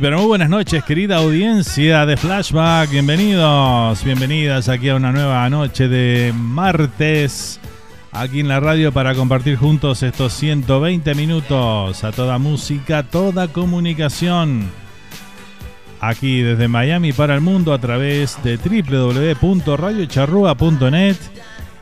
Pero muy buenas noches, querida audiencia de Flashback. Bienvenidos, bienvenidas aquí a una nueva noche de martes, aquí en la radio para compartir juntos estos 120 minutos a toda música, toda comunicación. Aquí desde Miami para el mundo a través de www.radiocharrua.net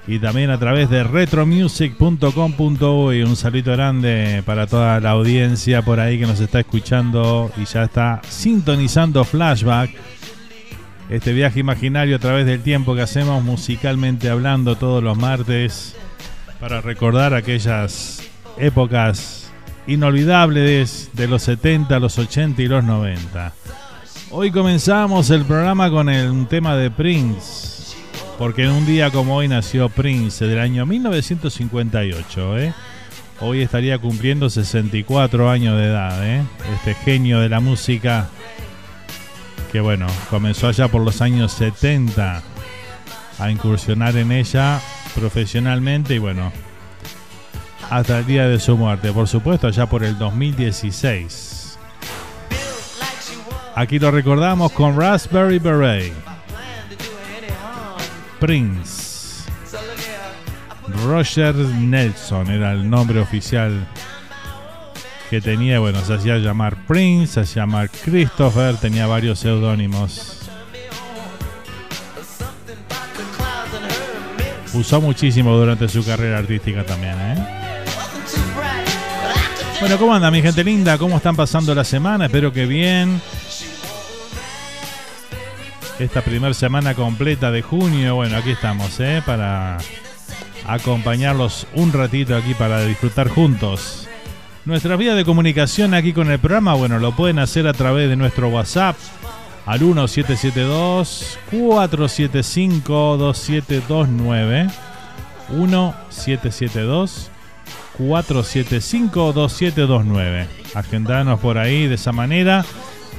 y también a través de retromusic.com.uy. Un saludo grande para toda la audiencia por ahí que nos está escuchando y ya está sintonizando Flashback. Este viaje imaginario a través del tiempo que hacemos musicalmente hablando todos los martes para recordar aquellas épocas inolvidables de los 70, los 80 y los 90. Hoy comenzamos el programa con el, tema de Prince porque en un día como hoy nació Prince del año 1958. ¿eh? Hoy estaría cumpliendo 64 años de edad. ¿eh? Este genio de la música que bueno, comenzó allá por los años 70 a incursionar en ella profesionalmente y bueno, hasta el día de su muerte, por supuesto, allá por el 2016. Aquí lo recordamos con Raspberry Beret. Prince. Roger Nelson era el nombre oficial que tenía, bueno, se hacía llamar Prince, se hacía llamar Christopher, tenía varios seudónimos. Usó muchísimo durante su carrera artística también, ¿eh? Bueno, ¿cómo anda mi gente linda? ¿Cómo están pasando la semana? Espero que bien. Esta primera semana completa de junio, bueno, aquí estamos, ¿eh? Para acompañarlos un ratito aquí para disfrutar juntos. Nuestra vía de comunicación aquí con el programa, bueno, lo pueden hacer a través de nuestro WhatsApp al 1772 475 2729 1772 475 2729 Agendanos por ahí de esa manera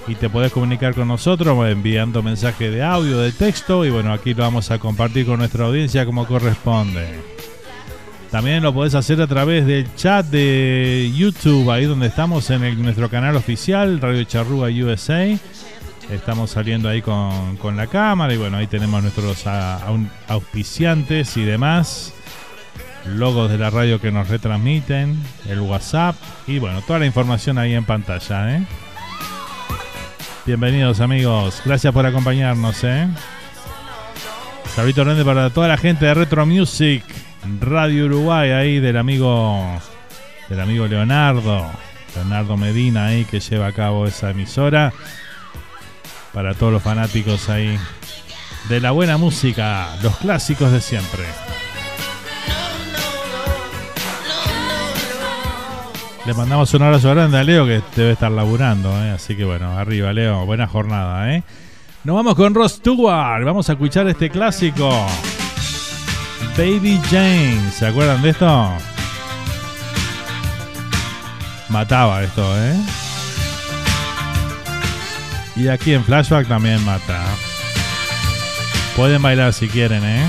y te podés comunicar con nosotros enviando mensaje de audio, de texto y bueno, aquí lo vamos a compartir con nuestra audiencia como corresponde. También lo podés hacer a través del chat de YouTube, ahí donde estamos en nuestro canal oficial, Radio Charrúa USA. Estamos saliendo ahí con, la cámara y bueno, ahí tenemos nuestros auspiciantes y demás. Logos de la radio que nos retransmiten, el WhatsApp y bueno, toda la información ahí en pantalla. ¿eh? Bienvenidos amigos, gracias por acompañarnos. ¿eh? Grande para toda la gente de Retro Music Radio Uruguay ahí del amigo del amigo Leonardo, Leonardo Medina ahí que lleva a cabo esa emisora para todos los fanáticos ahí de la buena música, los clásicos de siempre. Le mandamos un abrazo grande a Leo que debe estar laburando, ¿eh? así que bueno, arriba Leo, buena jornada. ¿eh? Nos vamos con Ross Stewart, vamos a escuchar este clásico. Baby Jane. ¿Se acuerdan de esto? Mataba esto, ¿eh? Y aquí en Flashback también mata. Pueden bailar si quieren, ¿eh?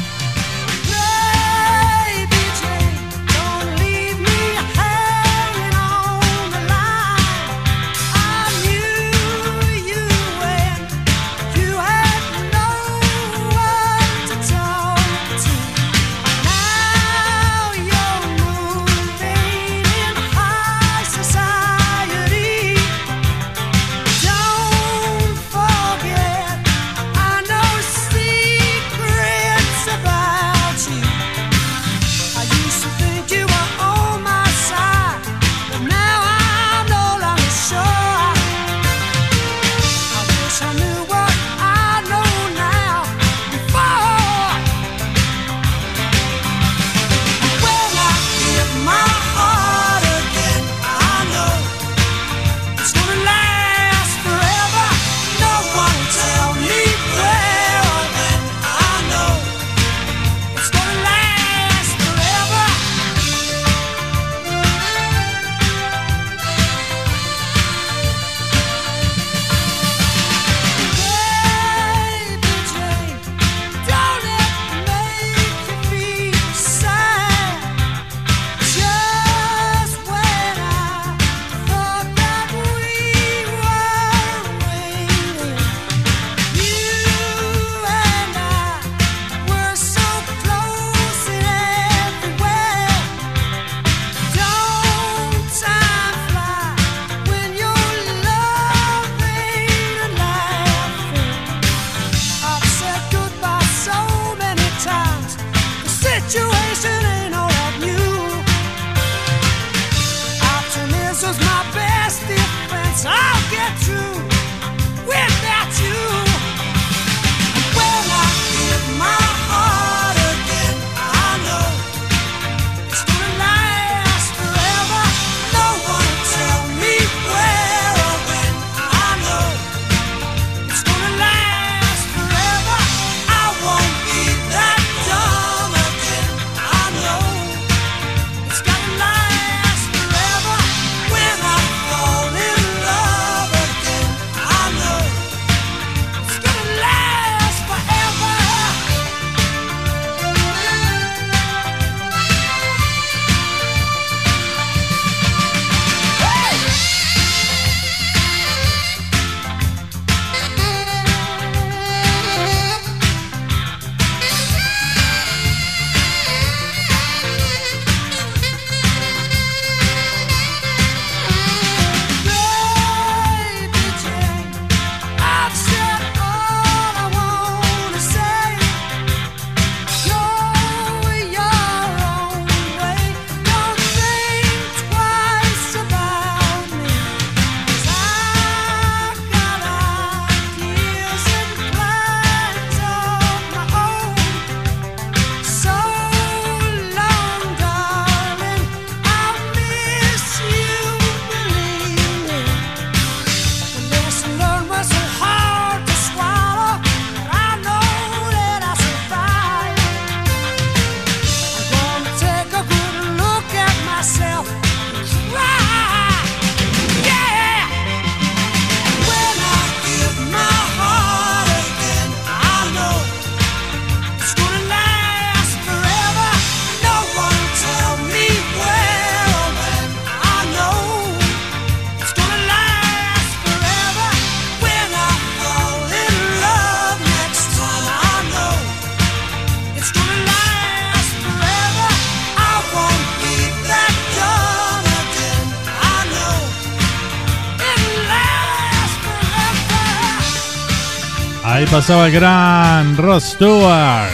Pasaba el gran Ross Stewart.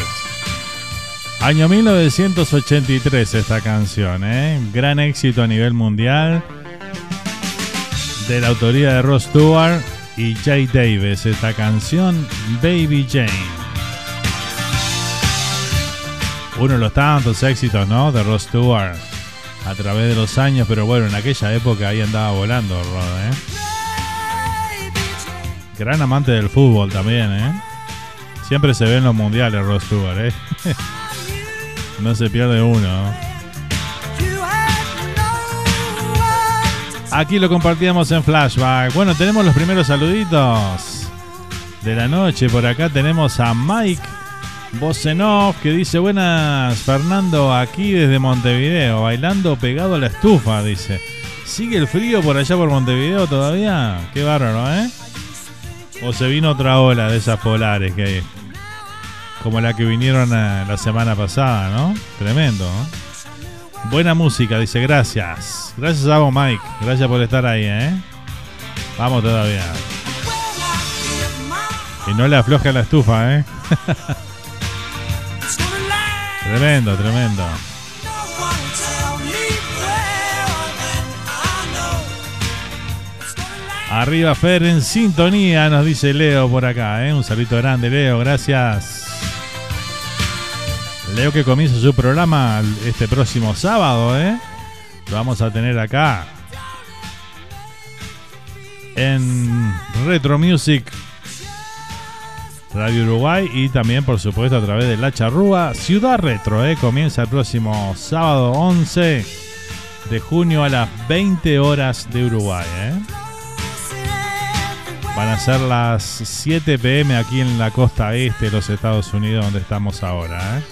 Año 1983 esta canción, ¿eh? Gran éxito a nivel mundial. De la autoría de Ross Stewart y Jay Davis. Esta canción, Baby Jane. Uno de los tantos éxitos, ¿no? De Ross Stewart a través de los años, pero bueno, en aquella época ahí andaba volando Rod, ¿eh? Gran amante del fútbol también, ¿eh? Siempre se ve en los mundiales Ross Stewart, ¿eh? no se pierde uno. Aquí lo compartíamos en flashback. Bueno, tenemos los primeros saluditos de la noche. Por acá tenemos a Mike Bosenov que dice: Buenas, Fernando, aquí desde Montevideo, bailando pegado a la estufa. Dice: ¿Sigue el frío por allá por Montevideo todavía? Qué bárbaro, ¿eh? O se vino otra ola de esas polares que hay. Como la que vinieron eh, la semana pasada, ¿no? Tremendo, ¿no? Buena música, dice, gracias. Gracias a vos, Mike. Gracias por estar ahí, ¿eh? Vamos todavía. Y no le afloja la estufa, ¿eh? tremendo, tremendo. Arriba Fer en sintonía, nos dice Leo por acá. ¿eh? Un saludo grande, Leo, gracias. Leo que comienza su programa este próximo sábado. ¿eh? Lo vamos a tener acá. En Retro Music Radio Uruguay y también por supuesto a través de La Charrúa Ciudad Retro. ¿eh? Comienza el próximo sábado 11 de junio a las 20 horas de Uruguay. Van a ser las 7 pm aquí en la costa este de los Estados Unidos donde estamos ahora. ¿eh?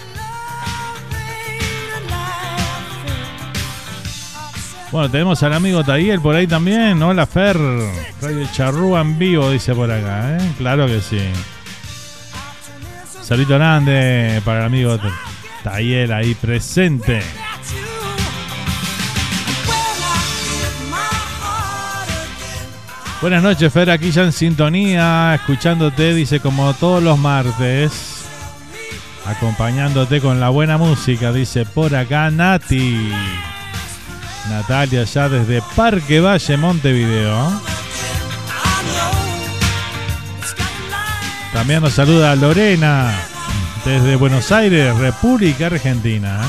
Bueno, tenemos al amigo Tayel por ahí también. Hola Fer. Radio Charrúa en vivo, dice por acá. ¿eh? Claro que sí. Salito grande para el amigo Tayel ahí presente. Buenas noches, Fer, aquí ya en sintonía, escuchándote, dice como todos los martes, acompañándote con la buena música, dice por acá Nati. Natalia ya desde Parque Valle, Montevideo. También nos saluda Lorena desde Buenos Aires, República Argentina.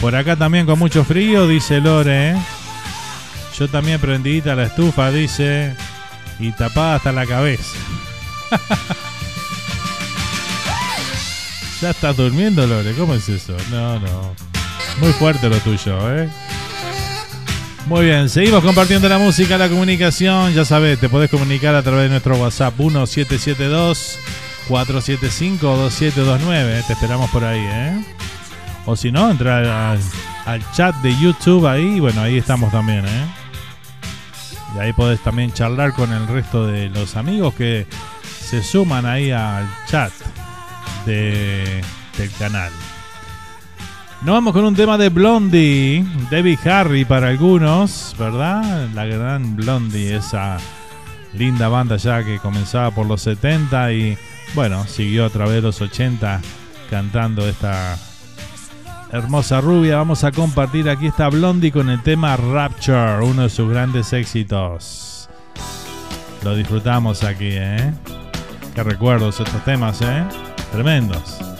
Por acá también con mucho frío, dice Lore. Yo también prendí la estufa, dice, y tapada hasta la cabeza. ya estás durmiendo, Lore. ¿Cómo es eso? No, no. Muy fuerte lo tuyo, ¿eh? Muy bien, seguimos compartiendo la música, la comunicación. Ya sabes, te podés comunicar a través de nuestro WhatsApp 1772 475 2729. Te esperamos por ahí, ¿eh? O si no, entra al, al chat de YouTube ahí. Bueno, ahí estamos también, ¿eh? Y ahí podés también charlar con el resto de los amigos que se suman ahí al chat de, del canal. Nos vamos con un tema de Blondie, Debbie Harry para algunos, ¿verdad? La gran Blondie, esa linda banda ya que comenzaba por los 70 y bueno, siguió a través de los 80 cantando esta hermosa rubia. Vamos a compartir aquí esta Blondie con el tema Rapture, uno de sus grandes éxitos. Lo disfrutamos aquí, ¿eh? Qué recuerdos estos temas, ¿eh? Tremendos.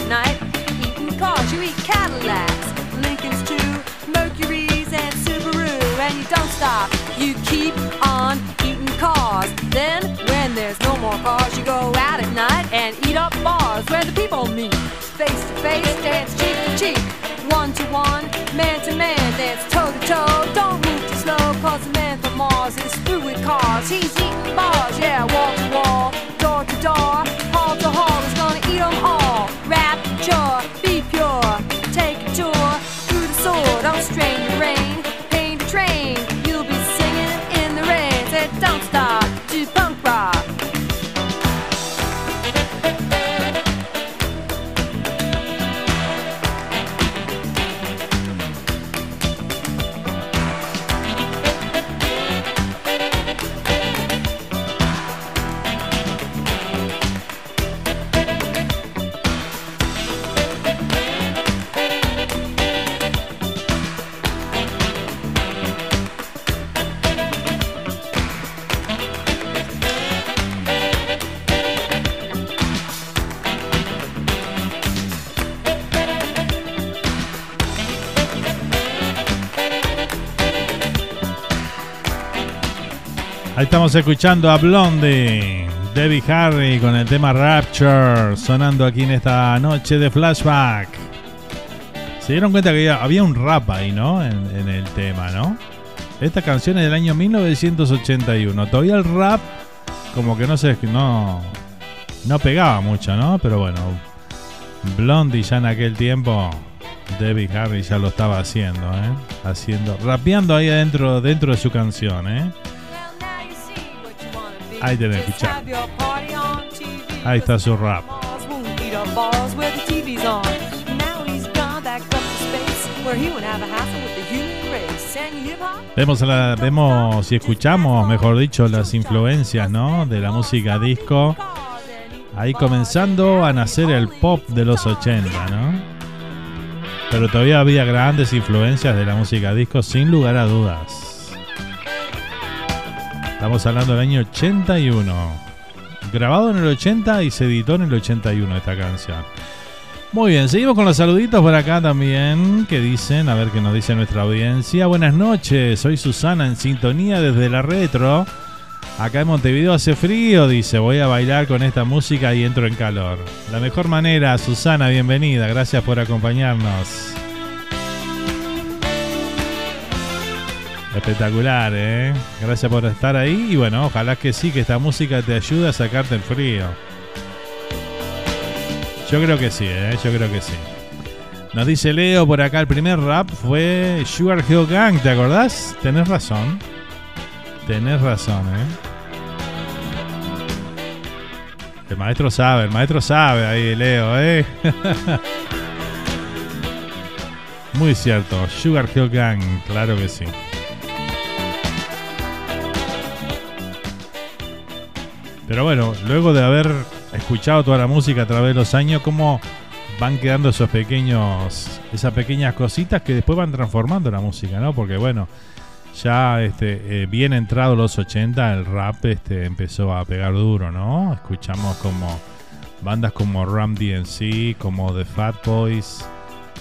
At night eating cars, you eat Cadillacs, Lincolns too, Mercury's and Subaru and you don't stop. You keep on eating cars. Then, when there's no more cars, you go out at night and eat up bars where the people meet. Face to face, dance cheek to cheek. One to one, man to man, dance toe to toe. Don't move too slow, cause the man from Mars is through with cars. He's eating bars, yeah, wall to wall, door to door, estamos escuchando a Blondie, Debbie Harry con el tema Rapture, sonando aquí en esta noche de flashback. Se dieron cuenta que había un rap ahí, ¿no? En, el tema, ¿no? Esta canción es del año 1981. Todavía el rap como que no sé, no, no pegaba mucho, ¿no? Pero bueno, Blondie ya en aquel tiempo, Debbie Harry ya lo estaba haciendo, ¿eh? Haciendo, rapeando ahí adentro, dentro de su canción, ¿eh? Ahí tenés, escuchá. Ahí está su rap. Vemos, la, vemos y escuchamos, mejor dicho, las influencias ¿no? de la música disco. Ahí comenzando a nacer el pop de los 80, ¿no? Pero todavía había grandes influencias de la música disco, sin lugar a dudas. Estamos hablando del año 81. Grabado en el 80 y se editó en el 81 esta canción. Muy bien, seguimos con los saluditos por acá también, que dicen, a ver qué nos dice nuestra audiencia. Buenas noches, soy Susana en sintonía desde la retro. Acá en Montevideo hace frío, dice, voy a bailar con esta música y entro en calor. La mejor manera, Susana, bienvenida, gracias por acompañarnos. Espectacular, ¿eh? Gracias por estar ahí y bueno, ojalá que sí, que esta música te ayude a sacarte el frío. Yo creo que sí, ¿eh? Yo creo que sí. Nos dice Leo por acá, el primer rap fue Sugar Hill Gang, ¿te acordás? Tenés razón. Tenés razón, ¿eh? El maestro sabe, el maestro sabe ahí, Leo, ¿eh? Muy cierto, Sugar Hill Gang, claro que sí. Pero bueno, luego de haber escuchado toda la música a través de los años, cómo van quedando esos pequeños, esas pequeñas cositas que después van transformando la música, ¿no? Porque bueno, ya este, eh, bien entrado los 80, el rap este, empezó a pegar duro, ¿no? Escuchamos como bandas como Ram DNC, como The Fat Boys,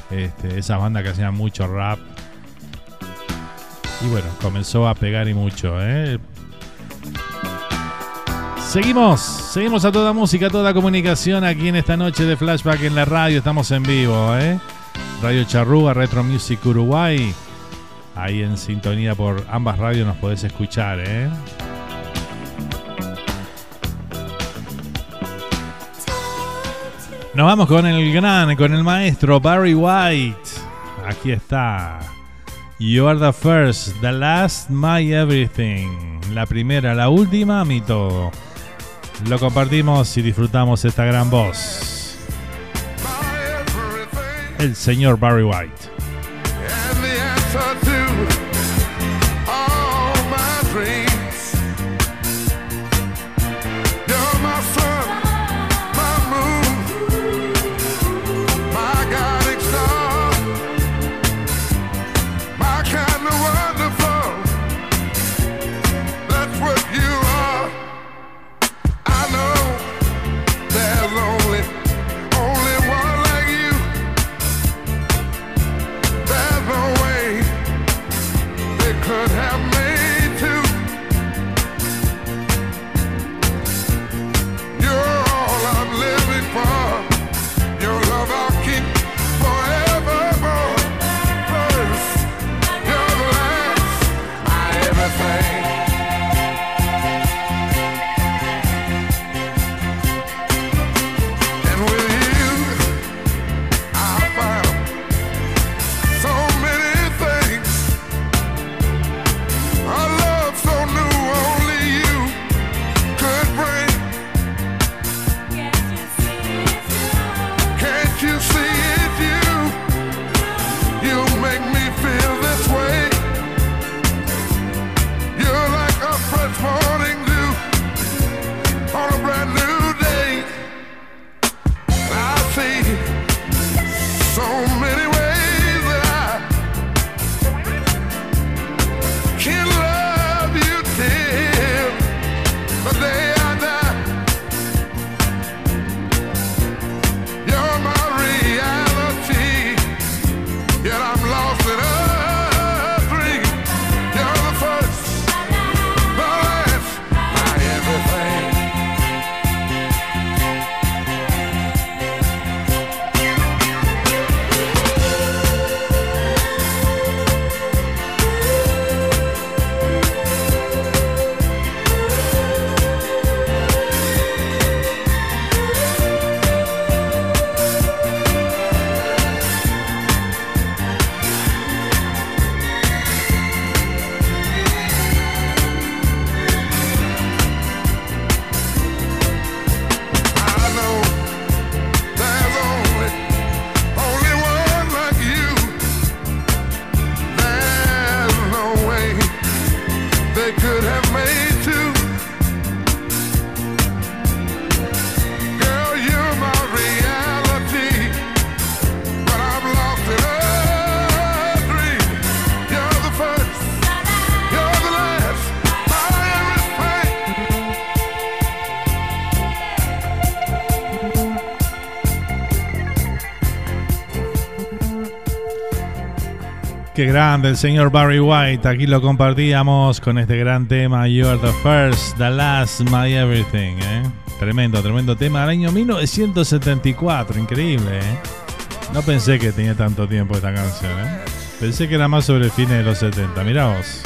este, esas bandas que hacían mucho rap. Y bueno, comenzó a pegar y mucho, ¿eh? Seguimos, seguimos a toda música, a toda comunicación aquí en esta noche de flashback en la radio. Estamos en vivo, ¿eh? Radio Charrúa, Retro Music Uruguay. Ahí en sintonía por ambas radios nos podés escuchar, ¿eh? Nos vamos con el gran, con el maestro Barry White. Aquí está. You are the first, the last, my everything. La primera, la última, mi todo. Lo compartimos y disfrutamos esta gran voz. El señor Barry White. Qué grande el señor Barry White. Aquí lo compartíamos con este gran tema You are the first, the last, my everything. ¿eh? Tremendo, tremendo tema del año 1974. Increíble. ¿eh? No pensé que tenía tanto tiempo esta canción. ¿eh? Pensé que era más sobre el fines de los 70. Mirá vos.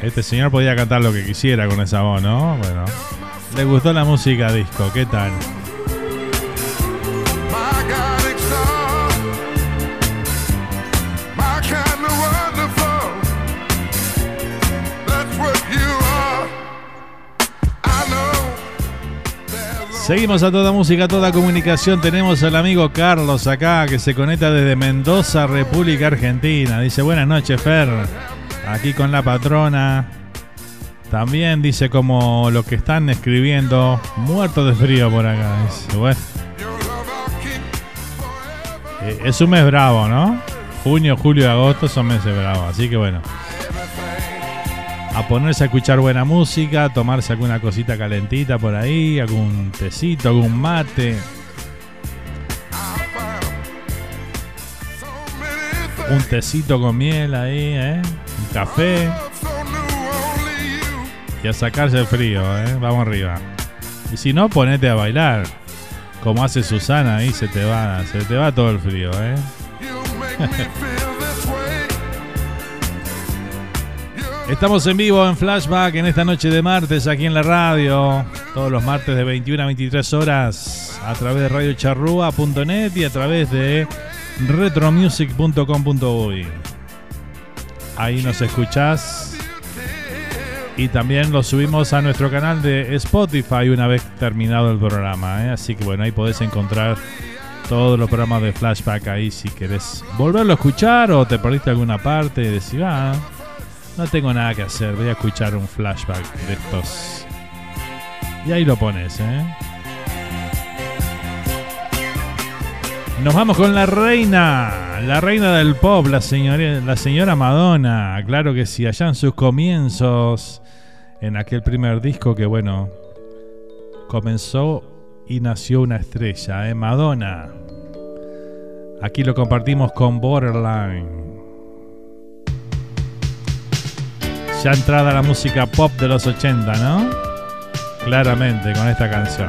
Este señor podía cantar lo que quisiera con esa voz, ¿no? Bueno. Le gustó la música disco, ¿qué tal? Seguimos a toda música, a toda comunicación. Tenemos al amigo Carlos acá que se conecta desde Mendoza, República Argentina. Dice buenas noches, Fer. Aquí con la patrona. También dice como lo que están escribiendo, muerto de frío por acá. Eh, es un mes bravo, ¿no? Junio, julio agosto son meses bravos. Así que bueno a ponerse a escuchar buena música, a tomarse alguna cosita calentita por ahí, algún tecito, algún mate. Un tecito con miel ahí, ¿eh? Un café. Y a sacarse el frío, ¿eh? Vamos arriba. Y si no, ponete a bailar. Como hace Susana ahí, se te va, se te va todo el frío, ¿eh? Estamos en vivo en Flashback en esta noche de martes aquí en la radio. Todos los martes de 21 a 23 horas a través de radiocharrua.net y a través de retromusic.com.uy. Ahí nos escuchás. Y también lo subimos a nuestro canal de Spotify una vez terminado el programa. ¿eh? Así que bueno, ahí podés encontrar todos los programas de Flashback ahí si querés volverlo a escuchar o te perdiste alguna parte y decir, ah, no tengo nada que hacer, voy a escuchar un flashback de estos. Y ahí lo pones, ¿eh? Nos vamos con la reina, la reina del pop, la señora, la señora Madonna. Claro que sí, allá en sus comienzos, en aquel primer disco que, bueno, comenzó y nació una estrella, ¿eh? Madonna. Aquí lo compartimos con Borderline. Ya entrada la música pop de los 80, ¿no? Claramente con esta canción.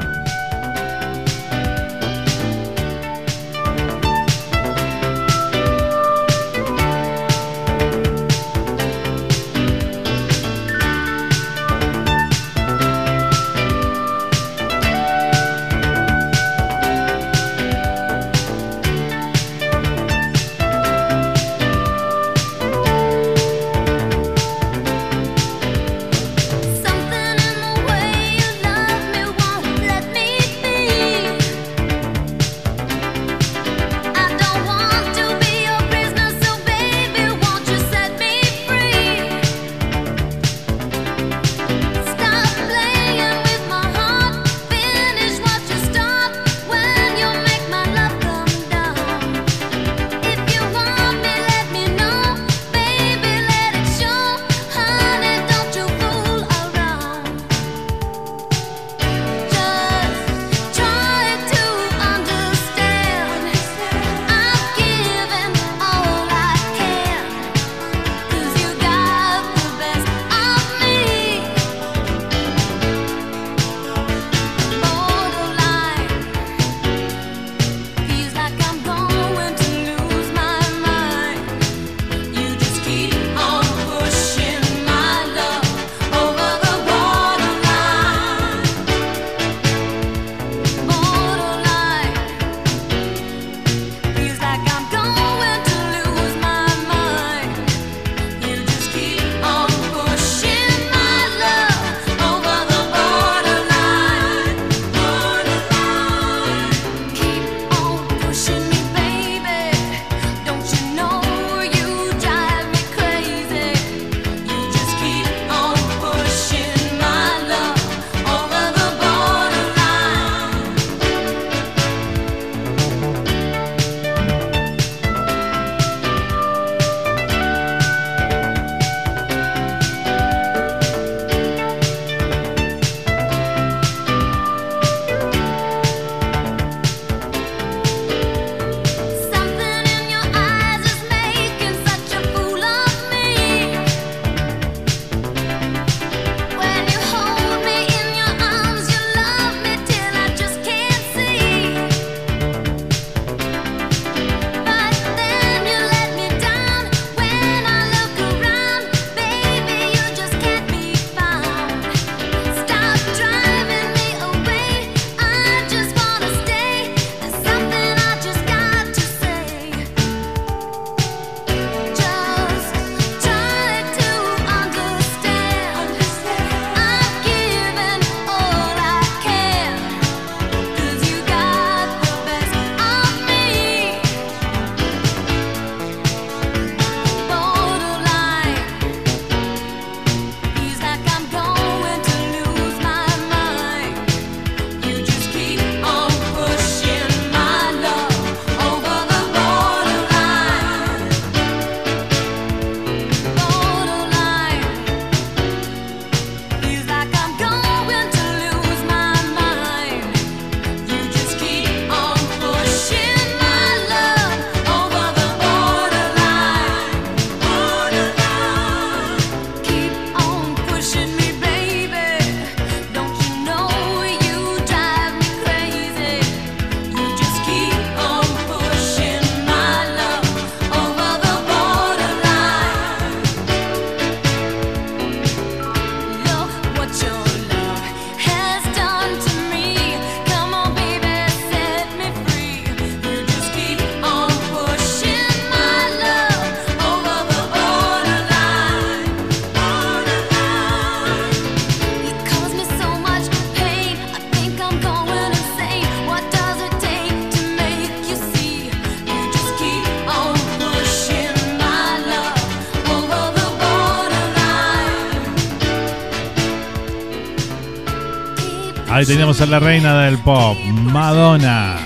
Ahí teníamos a la reina del pop, Madonna.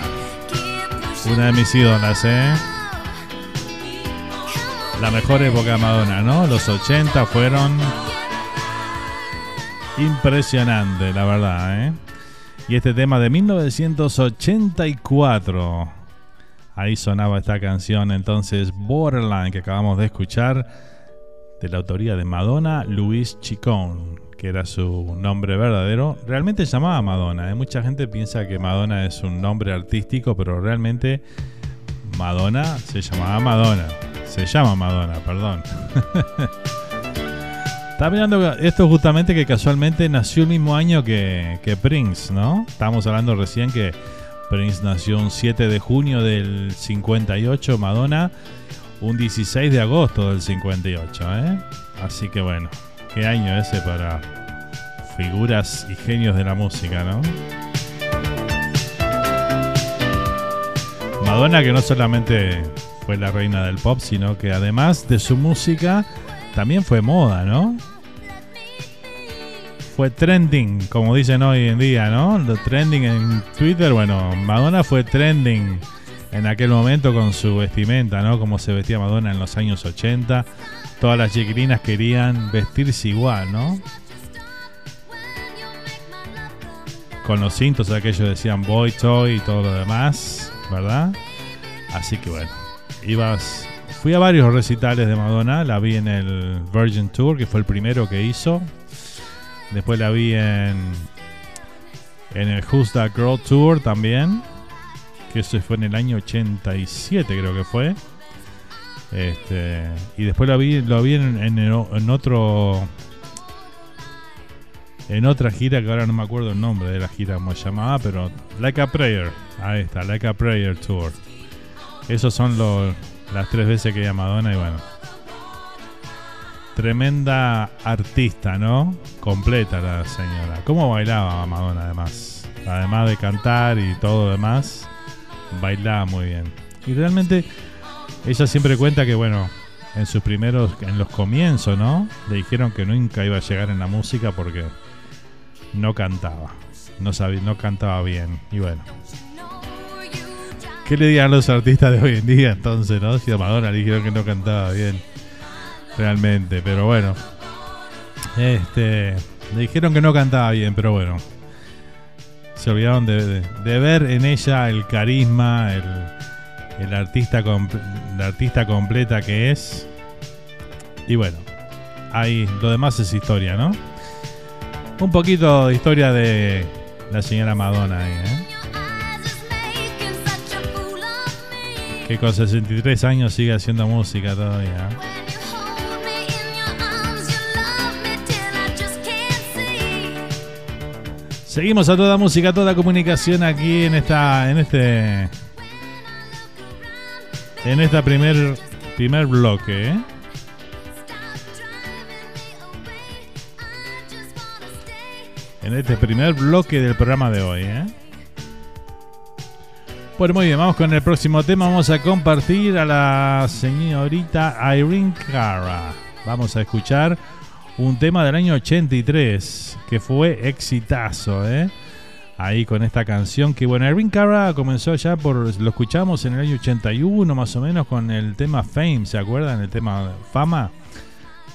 Una de mis ídolas, ¿eh? La mejor época de Madonna, ¿no? Los 80 fueron impresionantes, la verdad, ¿eh? Y este tema de 1984. Ahí sonaba esta canción entonces Borderline que acabamos de escuchar de la autoría de Madonna Luis Chicón, que era su nombre verdadero. Realmente se llamaba Madonna. ¿eh? Mucha gente piensa que Madonna es un nombre artístico, pero realmente Madonna se llamaba Madonna. Se llama Madonna, perdón. Está mirando esto justamente que casualmente nació el mismo año que, que Prince, ¿no? Estábamos hablando recién que Prince nació un 7 de junio del 58, Madonna un 16 de agosto del 58, ¿eh? Así que bueno, qué año ese para figuras y genios de la música, ¿no? Madonna que no solamente fue la reina del pop, sino que además de su música también fue moda, ¿no? Fue trending, como dicen hoy en día, ¿no? Lo trending en Twitter, bueno, Madonna fue trending en aquel momento con su vestimenta, ¿no? Como se vestía Madonna en los años 80. Todas las chiquilinas querían vestirse igual, ¿no? Con los cintos aquellos decían boy toy y todo lo demás, ¿verdad? Así que bueno, ibas fui a varios recitales de Madonna, la vi en el Virgin Tour, que fue el primero que hizo. Después la vi en en el Who's Girl Tour también que eso fue en el año 87 creo que fue. Este, y después lo vi, lo vi en, en, otro en otra gira que ahora no me acuerdo el nombre de la gira como se llamaba, pero Like a Prayer, ahí está, Like a Prayer Tour. Esos son los, las tres veces que a Madonna y bueno. Tremenda artista, ¿no? Completa la señora. ¿Cómo bailaba Madonna además? Además de cantar y todo lo demás bailaba muy bien. Y realmente ella siempre cuenta que, bueno, en sus primeros, en los comienzos, ¿no? Le dijeron que nunca iba a llegar en la música porque no cantaba. No sabía, no cantaba bien. Y bueno. ¿Qué le digan los artistas de hoy en día entonces, no? Si a Madonna le dijeron que no cantaba bien. Realmente, pero bueno. Este. Le dijeron que no cantaba bien, pero bueno se olvidaron de, ver en ella el carisma, el, artista la artista completa que es. Y bueno, ahí lo demás es historia, ¿no? Un poquito de historia de la señora Madonna ahí, ¿eh? Que con 63 años sigue haciendo música todavía. ¿eh? Seguimos a toda música, a toda comunicación aquí en esta, en este, en esta primer, primer bloque. ¿eh? En este primer bloque del programa de hoy. ¿eh? Bueno, muy bien, vamos con el próximo tema. Vamos a compartir a la señorita Irene Cara. Vamos a escuchar un tema del año 83 que fue exitazo, ¿eh? Ahí con esta canción que, bueno, Irving Cara comenzó ya por, lo escuchamos en el año 81 más o menos con el tema Fame, ¿se acuerdan? El tema Fama,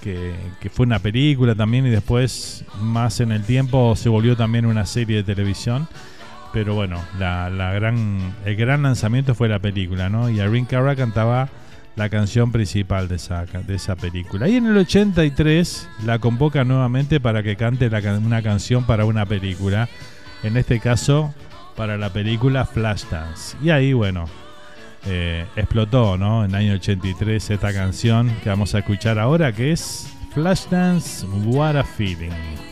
que, fue una película también y después más en el tiempo se volvió también una serie de televisión. Pero bueno, la, gran, el gran lanzamiento fue la película, ¿no? Y Irving Cara cantaba la canción principal de esa, de esa película. Y en el 83 la convoca nuevamente para que cante una canción para una película, en este caso para la película Flashdance. Y ahí, bueno, eh, explotó, ¿no? En el año 83 esta canción que vamos a escuchar ahora, que es Flashdance What a Feeling.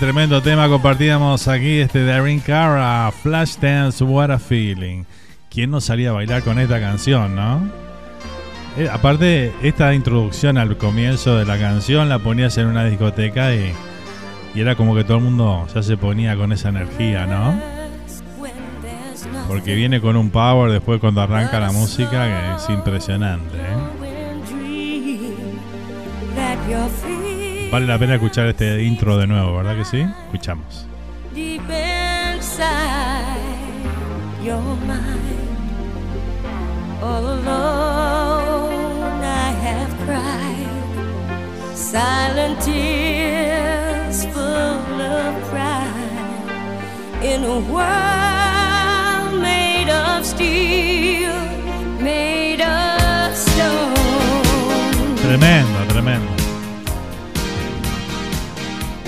Tremendo tema compartíamos aquí, este de Erin Cara, Flashdance, What a Feeling. ¿Quién no salía a bailar con esta canción, no? Eh, aparte, esta introducción al comienzo de la canción la ponías en una discoteca y, y era como que todo el mundo ya se ponía con esa energía, ¿no? Porque viene con un power después cuando arranca la música que es impresionante. ¿eh? Vale la pena escuchar este intro de nuevo, ¿verdad que sí? Escuchamos. Deep inside your mind, all alone I have cried, silent tears full of pride in a world made of steel, made of stone. Tremendo.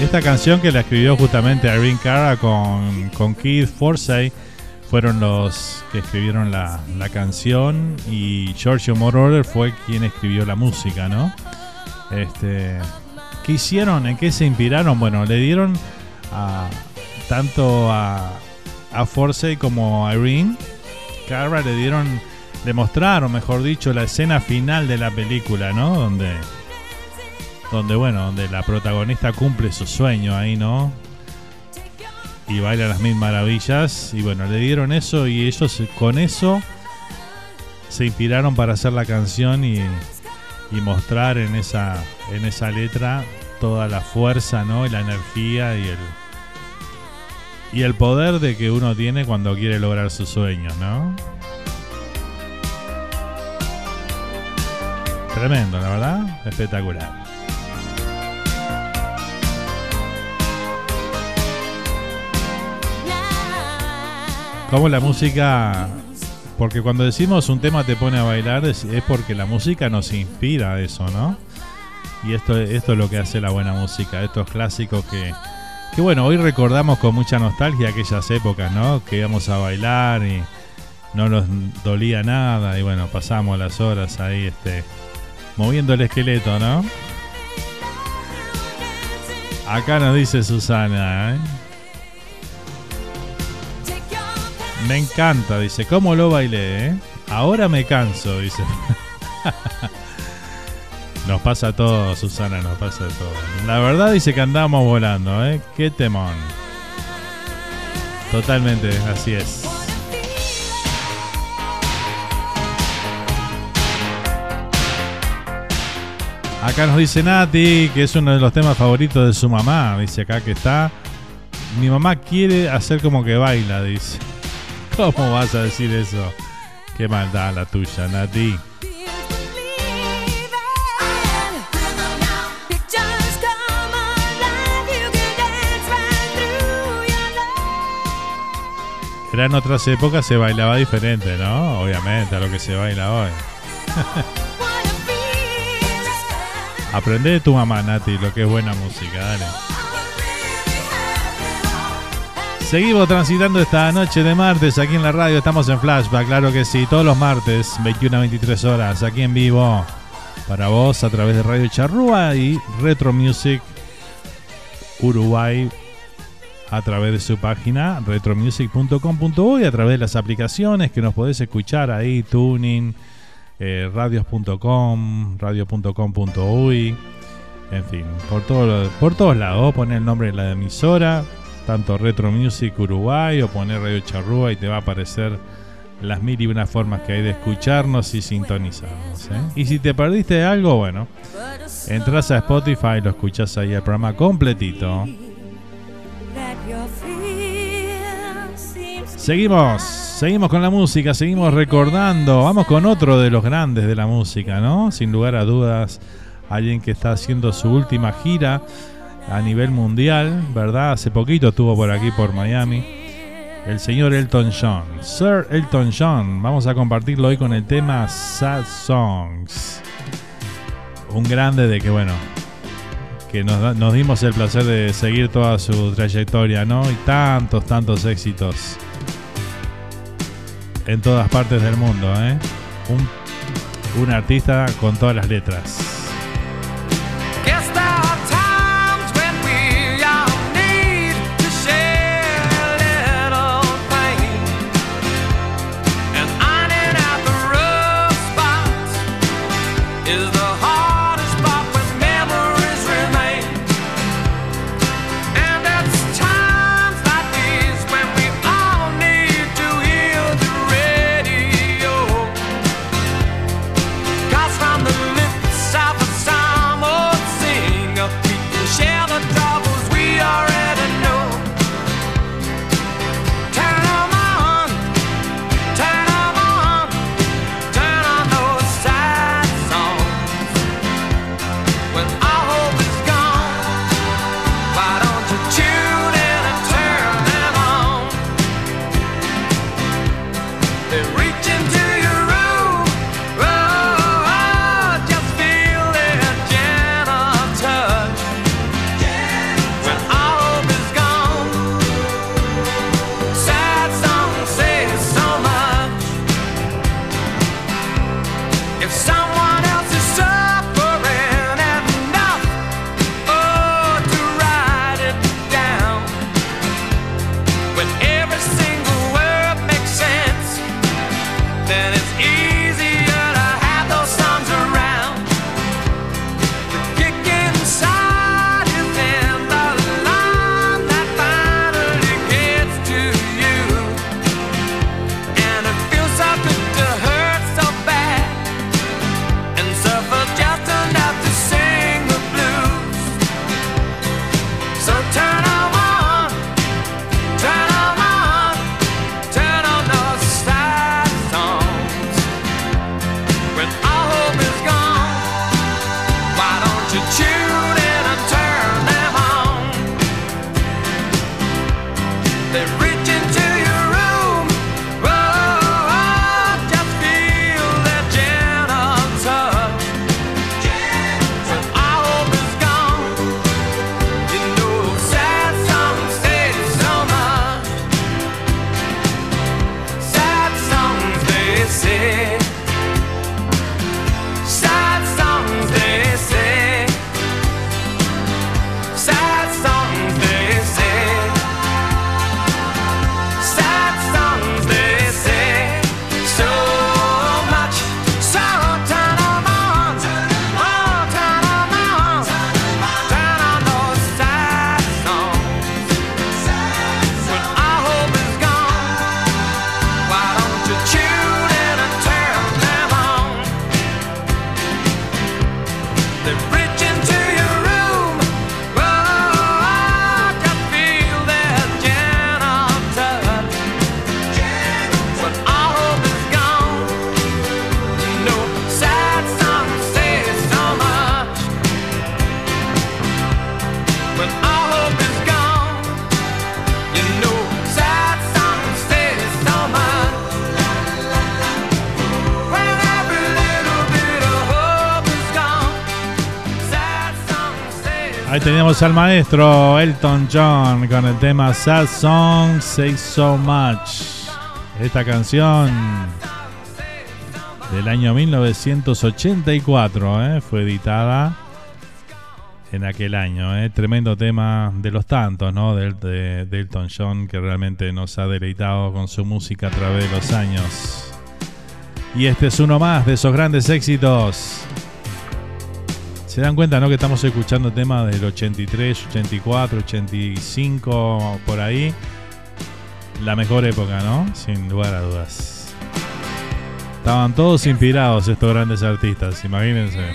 Esta canción que la escribió justamente Irene Cara con, Keith Forsey fueron los que escribieron la, la canción y Giorgio Moroder fue quien escribió la música, ¿no? Este, ¿Qué hicieron? ¿En qué se inspiraron? Bueno, le dieron a, tanto a, a Forsey como a Irene Cara le dieron, le mostraron, mejor dicho, la escena final de la película, ¿no? Donde donde bueno, donde la protagonista cumple su sueño ahí, ¿no? Y baila las mil maravillas. Y bueno, le dieron eso y ellos con eso se inspiraron para hacer la canción y, y mostrar en esa, en esa letra toda la fuerza, ¿no? Y la energía y el, y el poder de que uno tiene cuando quiere lograr sus sueños, ¿no? Tremendo, la verdad, espectacular. Como la música, porque cuando decimos un tema te pone a bailar es, porque la música nos inspira eso, ¿no? Y esto, esto es lo que hace la buena música, estos clásicos que, que bueno, hoy recordamos con mucha nostalgia aquellas épocas, ¿no? Que íbamos a bailar y no nos dolía nada y bueno, pasamos las horas ahí, este, moviendo el esqueleto, ¿no? Acá nos dice Susana, ¿eh? Me encanta, dice. ¿Cómo lo bailé, eh? Ahora me canso, dice. nos pasa todo, Susana, nos pasa todo. La verdad dice que andamos volando, ¿eh? Qué temón. Totalmente, así es. Acá nos dice Nati que es uno de los temas favoritos de su mamá. Dice acá que está. Mi mamá quiere hacer como que baila, dice. ¿Cómo vas a decir eso? Qué maldad la tuya. Era en otras épocas se bailaba diferente, ¿no? Obviamente, a lo que se baila hoy. Aprende de tu mamá, Nati, lo que es buena música, dale. Seguimos transitando esta noche de martes aquí en la radio. Estamos en Flashback, claro que sí. Todos los martes, 21 a 23 horas, aquí en vivo. Para vos a través de Radio Charrúa y Retro Music Uruguay a través de su página retromusic.com.uy a través de las aplicaciones que nos podés escuchar ahí, Tuning, eh, radios.com, radio.com.uy, en fin, por, todo, por todos lados. Poner el nombre de la emisora, tanto Retro Music Uruguay o poner Radio Charrúa y te va a aparecer las mil y una formas que hay de escucharnos y sintonizarnos. ¿eh? Y si te perdiste algo, bueno, entras a Spotify y lo escuchas ahí el programa completito. Seguimos, seguimos con la música, seguimos recordando. Vamos con otro de los grandes de la música, ¿no? Sin lugar a dudas, alguien que está haciendo su última gira a nivel mundial, ¿verdad? Hace poquito estuvo por aquí, por Miami. El señor Elton John. Sir Elton John. Vamos a compartirlo hoy con el tema Sad Songs. Un grande de que, bueno, que nos, nos dimos el placer de seguir toda su trayectoria, ¿no? Y tantos, tantos éxitos en todas partes del mundo, ¿eh? Un, un artista con todas las letras. Tenemos al maestro Elton John con el tema Sad Song Say So Much. Esta canción del año 1984 ¿eh? fue editada en aquel año. ¿eh? Tremendo tema de los tantos ¿no? de, de Elton John que realmente nos ha deleitado con su música a través de los años. Y este es uno más de esos grandes éxitos se dan cuenta, ¿no? Que estamos escuchando temas del 83, 84, 85, por ahí. La mejor época, ¿no? Sin lugar a dudas. Estaban todos inspirados estos grandes artistas, imagínense.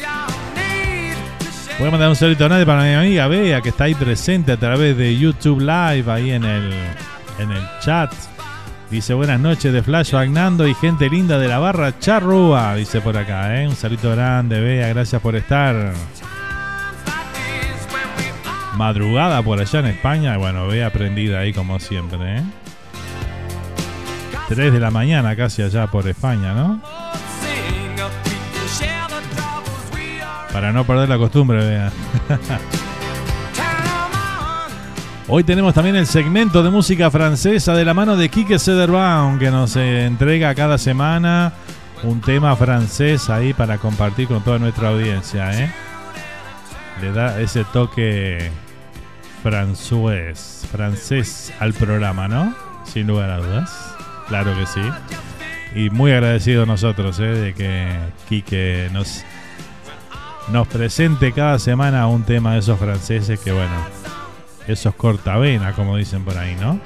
Voy a mandar un saludo a nadie para mi amiga Bea, que está ahí presente a través de YouTube Live, ahí en el, en el chat. Dice buenas noches de Flash Agnando y gente linda de la barra Charrúa, dice por acá, ¿eh? Un saludo grande, Bea, gracias por estar. Madrugada por allá en España, bueno, Bea aprendida ahí como siempre, ¿eh? 3 de la mañana casi allá por España, ¿no? Para no perder la costumbre, Bea. Hoy tenemos también el segmento de música francesa de la mano de Quique Sederbaum, que nos entrega cada semana un tema francés ahí para compartir con toda nuestra audiencia. ¿eh? Le da ese toque francés, francés al programa, ¿no? Sin lugar a dudas. Claro que sí. Y muy agradecido nosotros ¿eh? de que Quique nos nos presente cada semana un tema de esos franceses que, bueno, esos cortavena, como dicen por ahí, ¿no?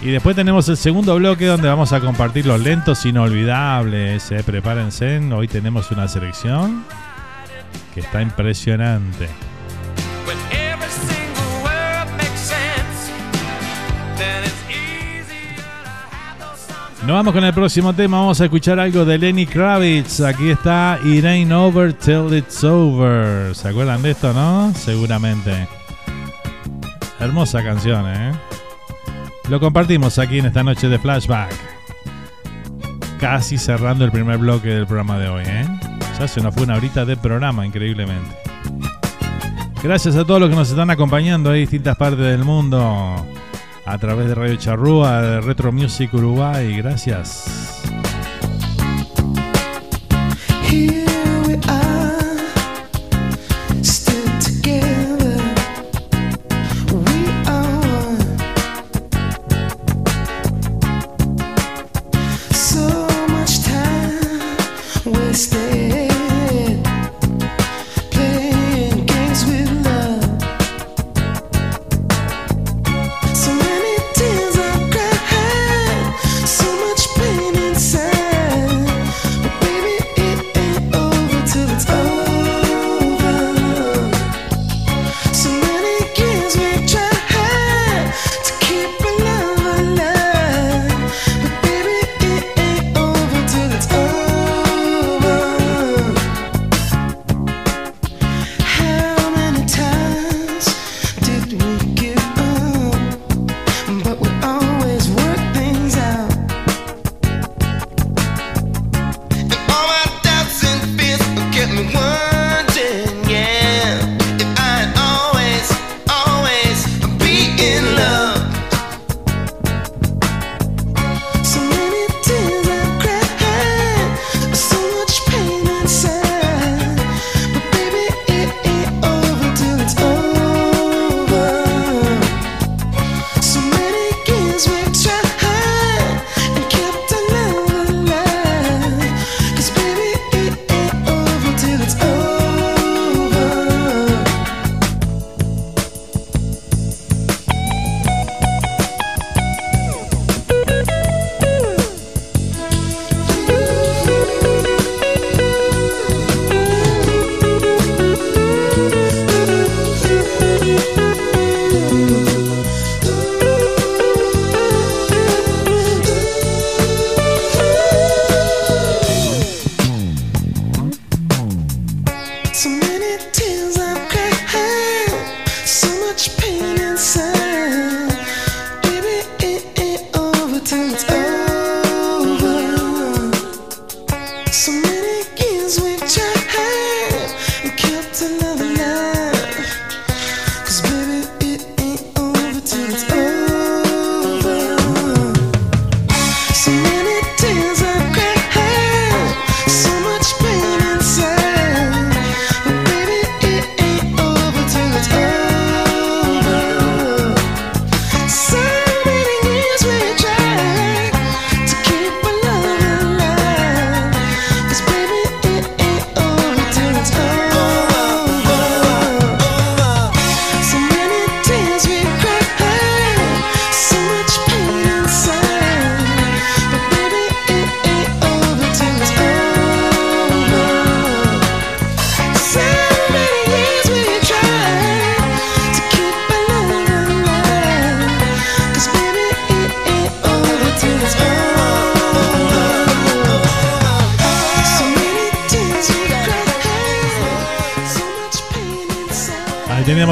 Y después tenemos el segundo bloque donde vamos a compartir los lentos inolvidables. ¿eh? Prepárense, hoy tenemos una selección que está impresionante. Nos vamos con el próximo tema. Vamos a escuchar algo de Lenny Kravitz. Aquí está It Ain't Over Till It's Over. ¿Se acuerdan de esto, no? Seguramente. Hermosa canción, ¿eh? Lo compartimos aquí en esta noche de flashback. Casi cerrando el primer bloque del programa de hoy, ¿eh? Ya se nos fue una horita de programa, increíblemente. Gracias a todos los que nos están acompañando en distintas partes del mundo a través de Radio Charrúa, de Retro Music Uruguay. Gracias.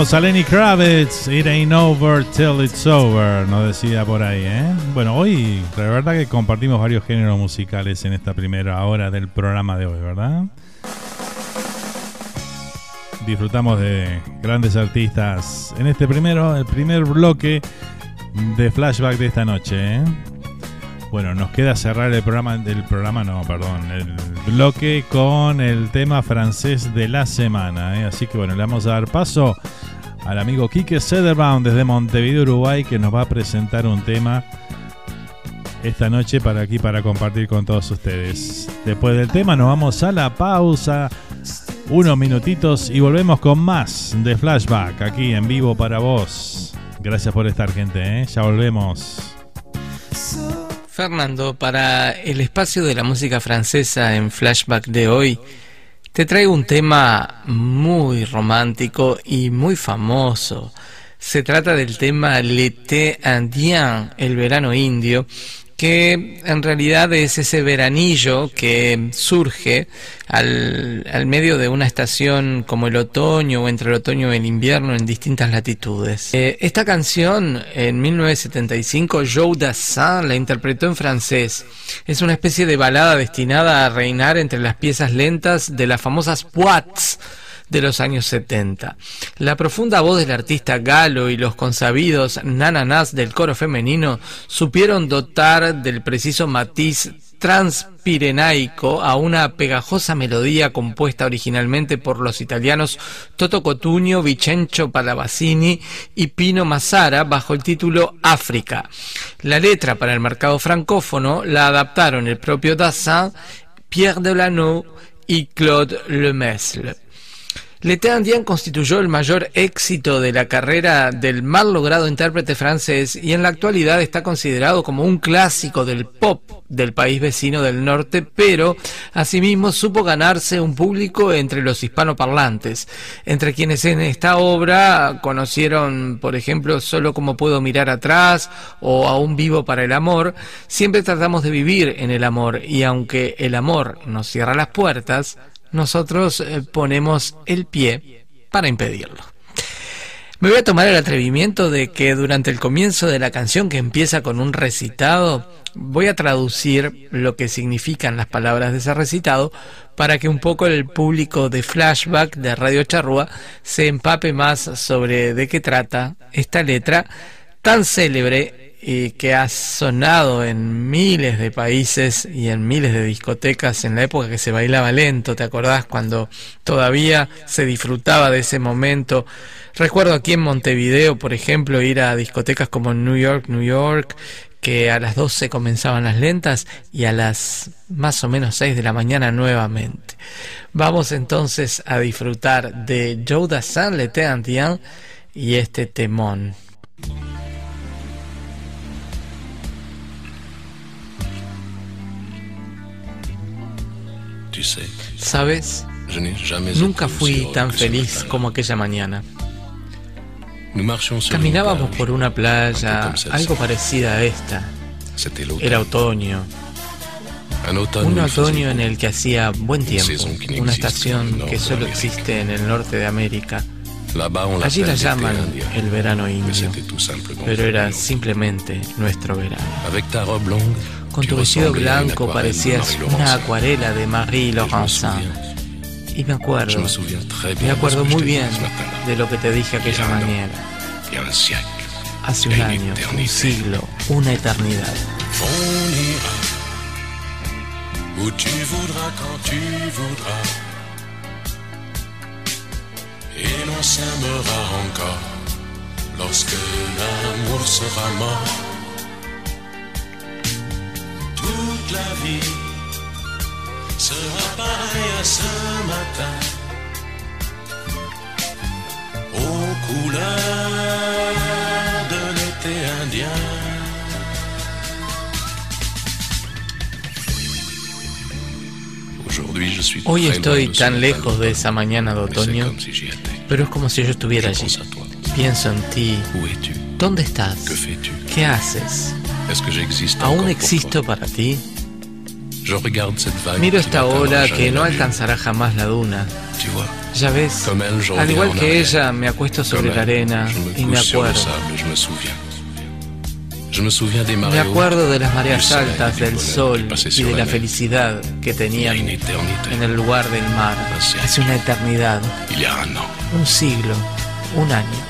A Lenny Kravitz, It Ain't Over Till It's Over, nos decía por ahí, ¿eh? Bueno, hoy la verdad que compartimos varios géneros musicales en esta primera hora del programa de hoy, ¿verdad? Disfrutamos de grandes artistas en este primero, el primer bloque de flashback de esta noche, ¿eh? Bueno, nos queda cerrar el programa, el programa no, perdón, el bloque con el tema francés de la semana, ¿eh? así que bueno, le vamos a dar paso al amigo Kike Sederbaum desde Montevideo, Uruguay, que nos va a presentar un tema esta noche para aquí para compartir con todos ustedes. Después del tema nos vamos a la pausa unos minutitos y volvemos con más de Flashback aquí en vivo para vos. Gracias por estar, gente. ¿eh? Ya volvemos. Fernando, para el espacio de la música francesa en Flashback de hoy, te traigo un tema muy romántico y muy famoso. Se trata del tema L'été indien, el verano indio, que en realidad es ese veranillo que surge al, al, medio de una estación como el otoño o entre el otoño y el invierno en distintas latitudes. Eh, esta canción en 1975 Joe Dassin la interpretó en francés. Es una especie de balada destinada a reinar entre las piezas lentas de las famosas poites de los años 70. La profunda voz del artista galo y los consabidos nananás del coro femenino supieron dotar del preciso matiz transpirenaico a una pegajosa melodía compuesta originalmente por los italianos Toto Cotugno, Vicencio Palavasini y Pino Massara bajo el título África. La letra para el mercado francófono la adaptaron el propio Dassin, Pierre Delano y Claude Lemesle. L'été indien constituyó el mayor éxito de la carrera del mal logrado intérprete francés y en la actualidad está considerado como un clásico del pop del país vecino del norte, pero asimismo supo ganarse un público entre los hispanoparlantes, entre quienes en esta obra conocieron, por ejemplo, solo como puedo mirar atrás o aún vivo para el amor, siempre tratamos de vivir en el amor y aunque el amor nos cierra las puertas, nosotros eh, ponemos el pie para impedirlo. Me voy a tomar el atrevimiento de que durante el comienzo de la canción que empieza con un recitado, voy a traducir lo que significan las palabras de ese recitado para que un poco el público de flashback de Radio Charrúa se empape más sobre de qué trata esta letra tan célebre y que ha sonado en miles de países y en miles de discotecas en la época que se bailaba lento, ¿te acordás? Cuando todavía se disfrutaba de ese momento. Recuerdo aquí en Montevideo, por ejemplo, ir a discotecas como New York, New York, que a las 12 comenzaban las lentas y a las más o menos 6 de la mañana nuevamente. Vamos entonces a disfrutar de Joe Dassin, Le y este temón. Sabes, nunca fui tan feliz como aquella mañana. Caminábamos por una playa algo parecida a esta. Era otoño. Un otoño en el que hacía buen tiempo. Una estación que solo existe en el norte de América. Allí la llaman el verano indio, pero era simplemente nuestro verano. Con tu vestido blanco parecías una acuarela de Marie Laurencin. Y me acuerdo, me acuerdo muy bien de lo que te dije aquella mañana. Hace un año, un siglo, una eternidad. Où tu voudras quand tu voudras. Et l'on s'aimera encore lorsque l'amour sera mort. Toute la vie sera à ce matin. Aux couleurs de l'été indien. Hoy estoy tan lejos de esa mañana de otoño, pero es como si yo estuviera allí. Pienso en ti. ¿Dónde estás? ¿Qué haces? ¿Aún existo para ti? Miro esta ola que no alcanzará jamás la duna. Ya ves, al igual que ella, me acuesto sobre la arena y me acuerdo. Me acuerdo de las mareas altas, del sol y de la felicidad que tenían en el lugar del mar hace una eternidad, un siglo, un año.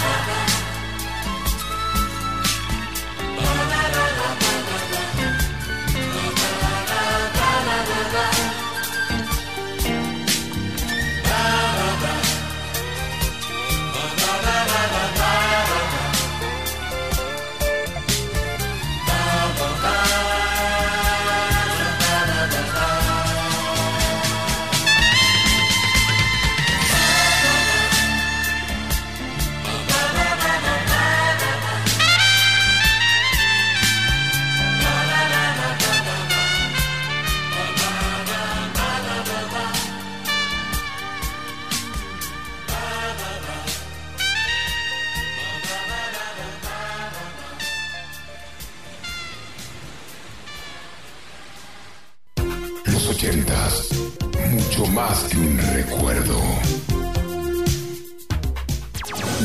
más que un recuerdo.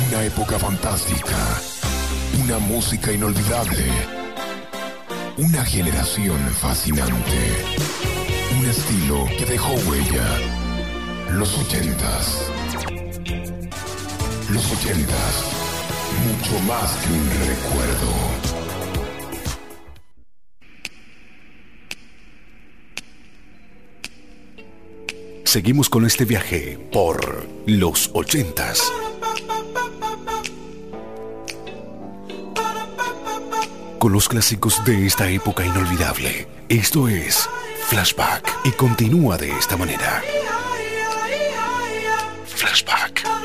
Una época fantástica, una música inolvidable, una generación fascinante, un estilo que dejó huella. Los ochentas. Los ochentas, mucho más que un recuerdo. Seguimos con este viaje por los ochentas. Con los clásicos de esta época inolvidable. Esto es Flashback y continúa de esta manera. Flashback.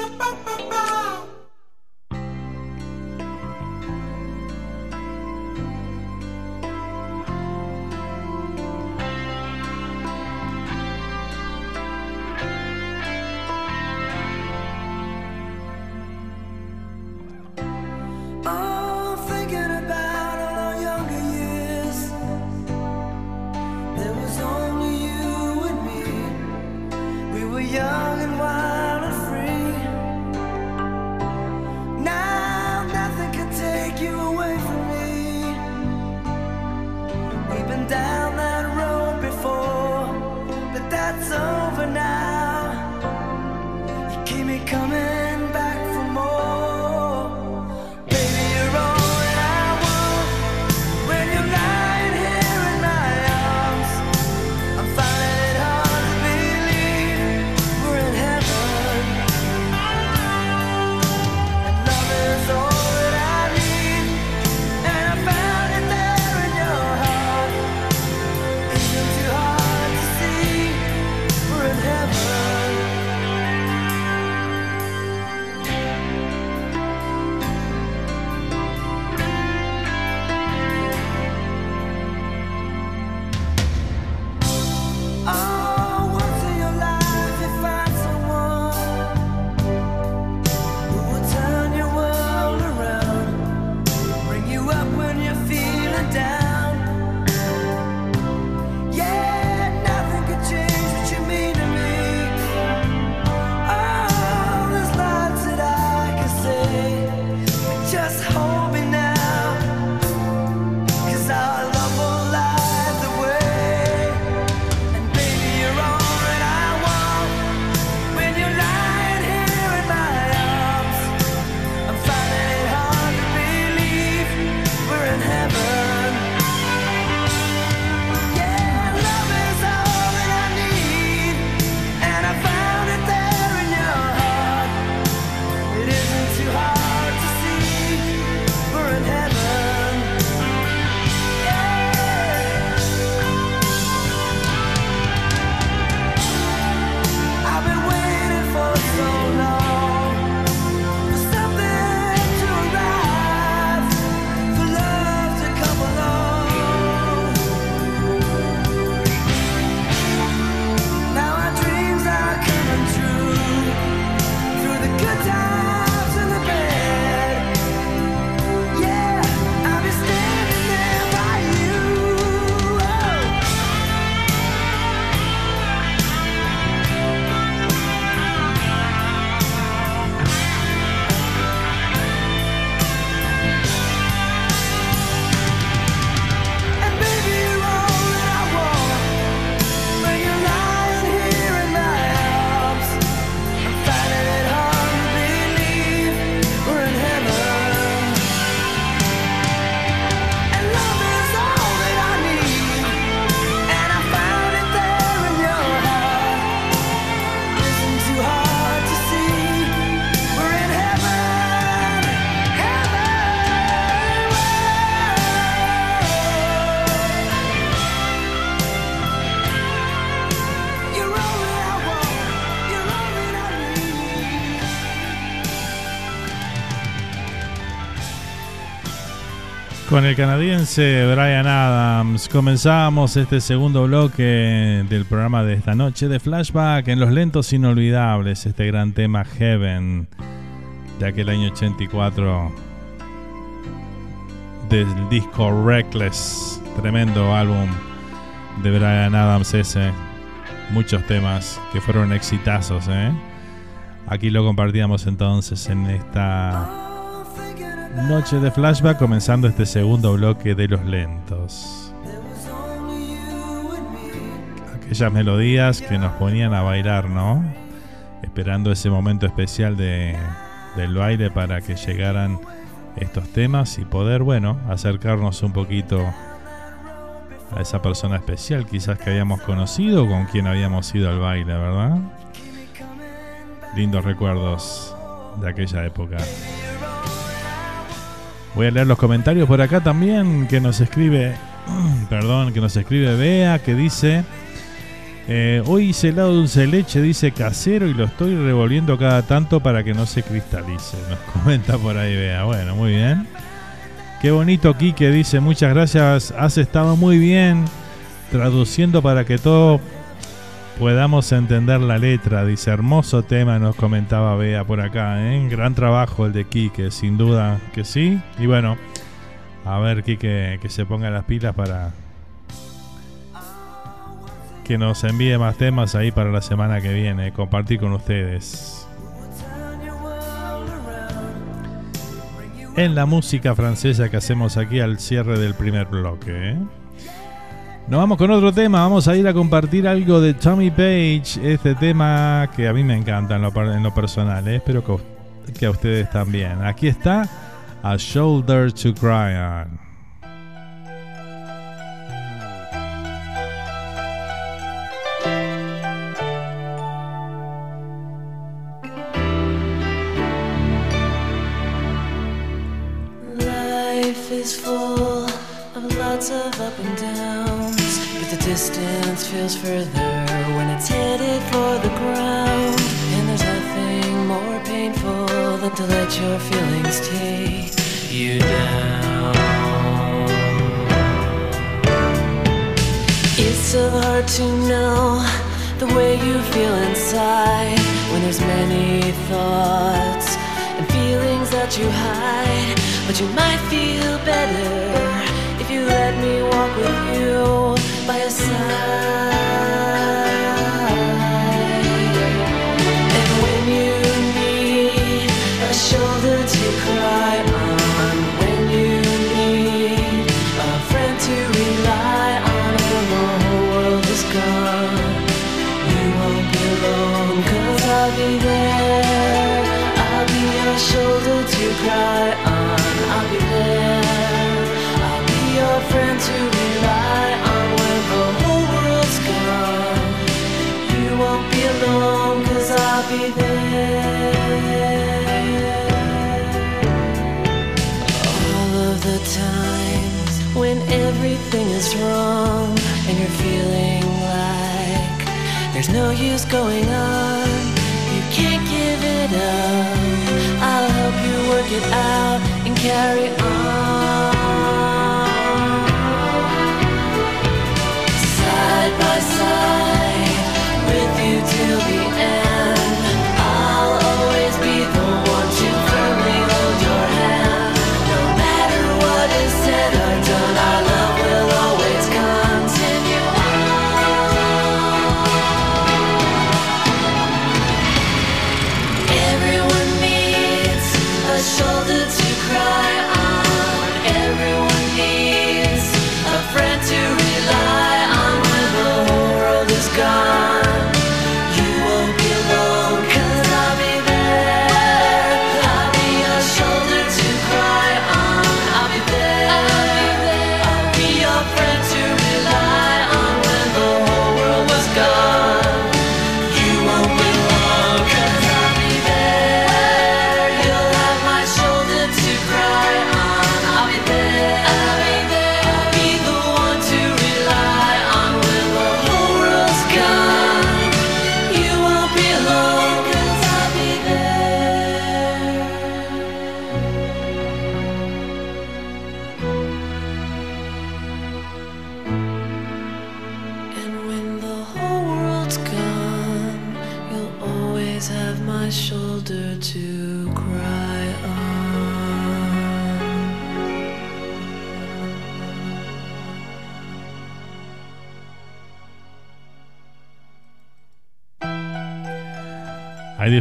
Con el canadiense Brian Adams comenzamos este segundo bloque del programa de esta noche de Flashback en los lentos inolvidables, este gran tema Heaven de aquel año 84 del disco Reckless, tremendo álbum de Brian Adams ese, muchos temas que fueron exitazos, ¿eh? Aquí lo compartíamos entonces en esta Noche de flashback comenzando este segundo bloque de los lentos. Aquellas melodías que nos ponían a bailar, ¿no? Esperando ese momento especial de, del baile para que llegaran estos temas y poder, bueno, acercarnos un poquito a esa persona especial quizás que habíamos conocido con quien habíamos ido al baile, ¿verdad? Lindos recuerdos de aquella época. Voy a leer los comentarios por acá también que nos escribe, perdón, que nos escribe Bea, que dice, eh, hoy hice helado dulce de leche, dice casero y lo estoy revolviendo cada tanto para que no se cristalice. Nos comenta por ahí Bea. Bueno, muy bien. Qué bonito Kike dice, muchas gracias, has estado muy bien traduciendo para que todo podamos entender la letra. Dice, hermoso tema, nos comentaba Bea por acá. ¿eh? Gran trabajo el de Quique, sin duda que sí. Y bueno, a ver, Quique, que se ponga las pilas para que nos envíe más temas ahí para la semana que viene, compartir con ustedes. En la música francesa que hacemos aquí al cierre del primer bloque. ¿eh? Nos vamos con otro tema, vamos a ir a compartir algo de Tommy Page, este tema que a mí me encanta en lo, personal, ¿eh? espero que, que a ustedes también. Aquí está A Shoulder to Cry On. Feels further when it's headed for the ground. And there's nothing more painful than to let your feelings take you down. It's so hard to know the way you feel inside when there's many thoughts and feelings that you hide. But you might feel better there's no use going on, you can't give it up. I'll help you work it out and carry on.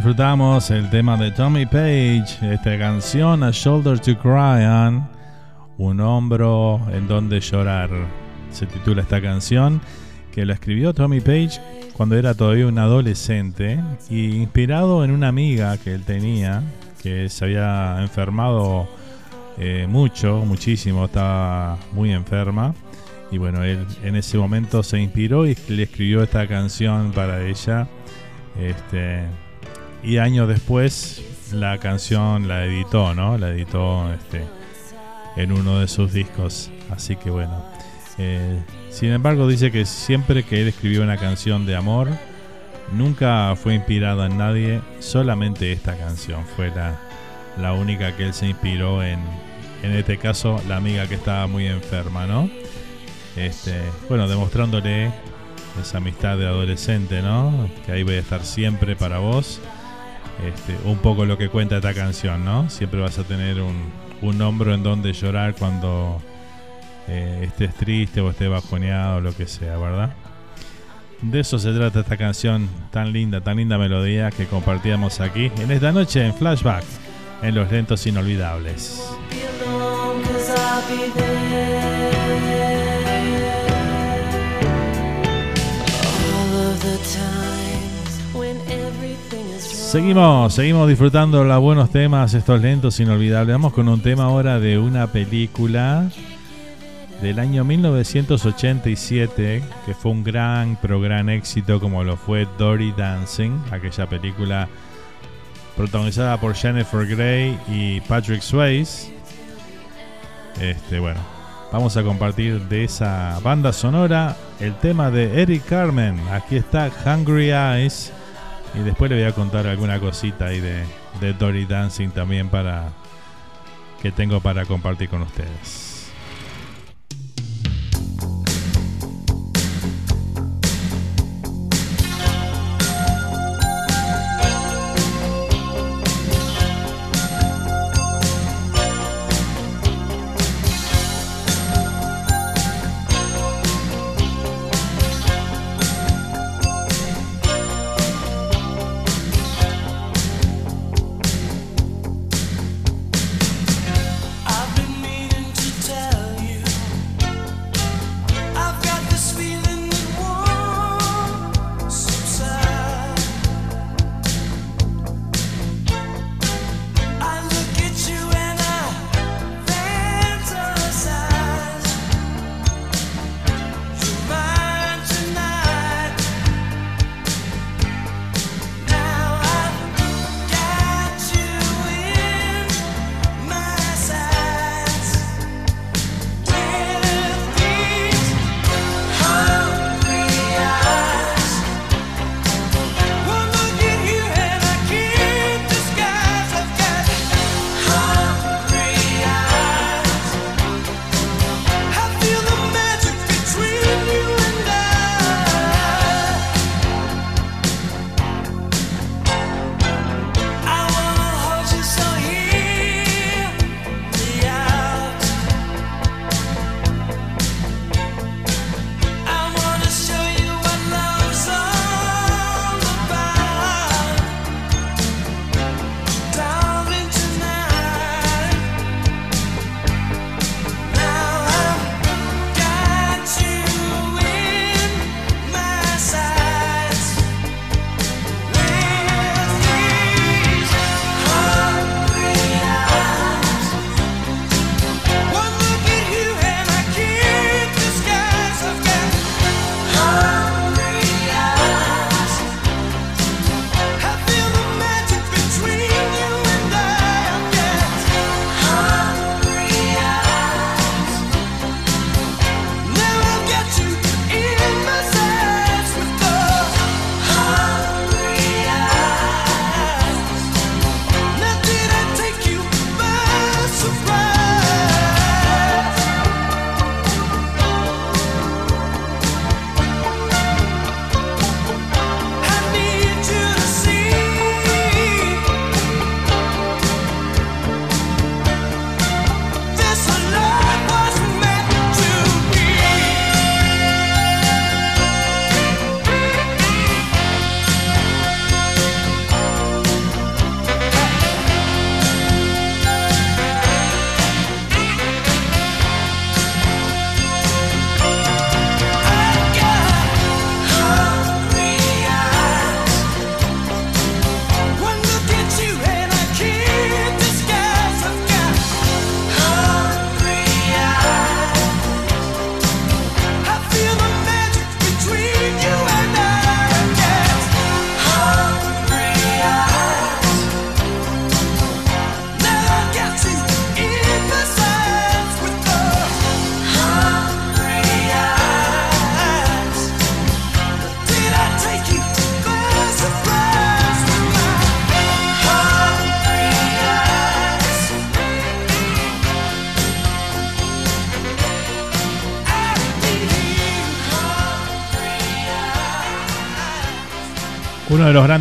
Disfrutamos el tema de Tommy Page, esta canción A Shoulder to Cry On, un hombro en donde llorar. Se titula esta canción que la escribió Tommy Page cuando era todavía un adolescente y inspirado en una amiga que él tenía que se había enfermado eh, mucho, muchísimo, estaba muy enferma. Y bueno, él en ese momento se inspiró y le escribió esta canción para ella. Este, y años después la canción la editó, ¿no? La editó este, en uno de sus discos. Así que bueno. eh, sin embargo, dice que siempre que él escribió una canción de amor, nunca fue inspirado en nadie, solamente esta canción fue la, la única que él se inspiró en, en este caso, la amiga que estaba muy enferma, ¿no? Este, bueno, demostrándole esa amistad de adolescente, ¿no? Que ahí voy a estar siempre para vos. Este, un poco lo que cuenta esta canción, ¿no? Siempre vas a tener un, un hombro en donde llorar cuando eh, estés triste o estés bajoneado o lo que sea, ¿verdad? De eso se trata esta canción tan linda, tan linda melodía que compartíamos aquí en esta noche en Flashback, en los lentos inolvidables. Seguimos, seguimos disfrutando los buenos temas, estos lentos inolvidables. Vamos con un tema ahora de una película del año 1987, que fue un gran, pero gran éxito como lo fue Dory Dancing, aquella película protagonizada por Jennifer Grey y Patrick Swayze. Este, bueno, vamos a compartir de esa banda sonora el tema de Eric Carmen. Aquí está Hungry Eyes. Y después le voy a contar alguna cosita ahí de, de Dory Dancing también para que tengo para compartir con ustedes.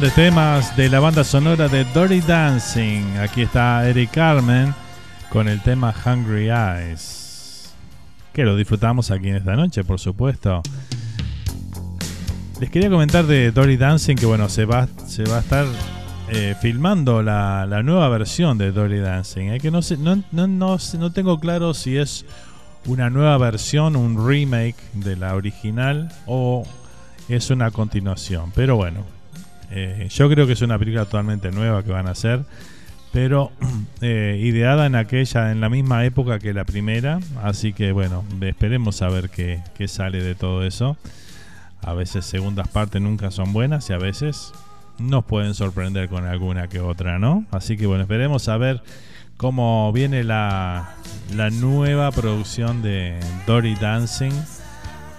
Grandes temas de la banda sonora de Dirty Dancing. Aquí está Eric Carmen con el tema Hungry Eyes. Que lo disfrutamos aquí en esta noche, por supuesto. Les quería comentar de Dirty Dancing que bueno, se va, se va a estar eh, filmando la, la nueva versión de Dirty Dancing. eh, que no, sé, no, no, no, no tengo claro si es una nueva versión, un remake de la original o es una continuación. Pero bueno, eh, yo creo que es una película totalmente nueva que van a hacer, pero eh, ideada en aquella, en la misma época que la primera. Así que bueno, esperemos a ver qué, sale de todo eso. A veces segundas partes nunca son buenas y a veces nos pueden sorprender con alguna que otra, ¿no? Así que bueno, esperemos a ver cómo viene la, la nueva producción de Dory Dancing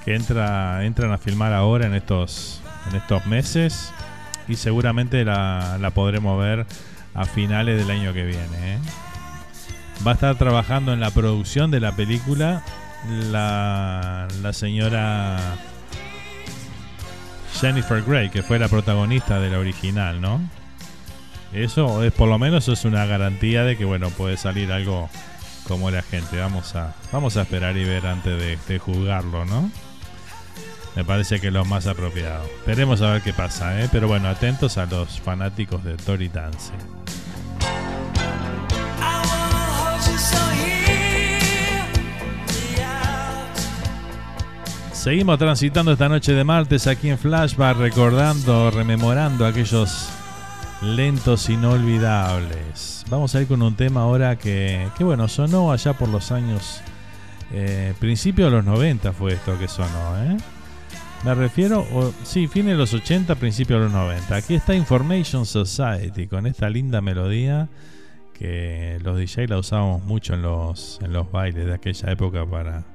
que entra, entran a filmar ahora en estos, en estos meses y seguramente la, la podremos ver a finales del año que viene. ¿eh? Va a estar trabajando en la producción de la película la, la señora Jennifer Grey, que fue la protagonista de la original, ¿no? Eso es por lo menos es una garantía de que bueno puede salir algo como la gente. Vamos a vamos a esperar y ver antes de, de juzgarlo, ¿no? Me parece que es lo más apropiado. Esperemos a ver qué pasa, ¿eh? Pero bueno, atentos a los fanáticos de Tori Dance. Seguimos transitando esta noche de martes aquí en Flashback, recordando, rememorando aquellos lentos inolvidables. Vamos a ir con un tema ahora que, que bueno, sonó allá por los años, eh, principio de los 90 fue esto que sonó, ¿eh? Me refiero, o, sí, fines de los 80, principio de los 90. Aquí está Information Society con esta linda melodía que los DJ la usábamos mucho en los, en los bailes de aquella época para,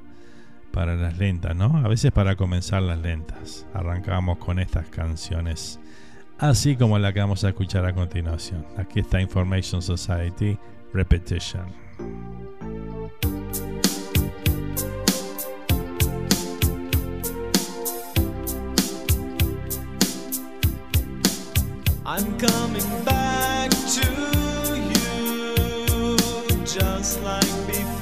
para las lentas, ¿no? A veces para comenzar las lentas. Arrancábamos con estas canciones, así como la que vamos a escuchar a continuación. Aquí está Information Society Repetition. I'm coming back to you just like before.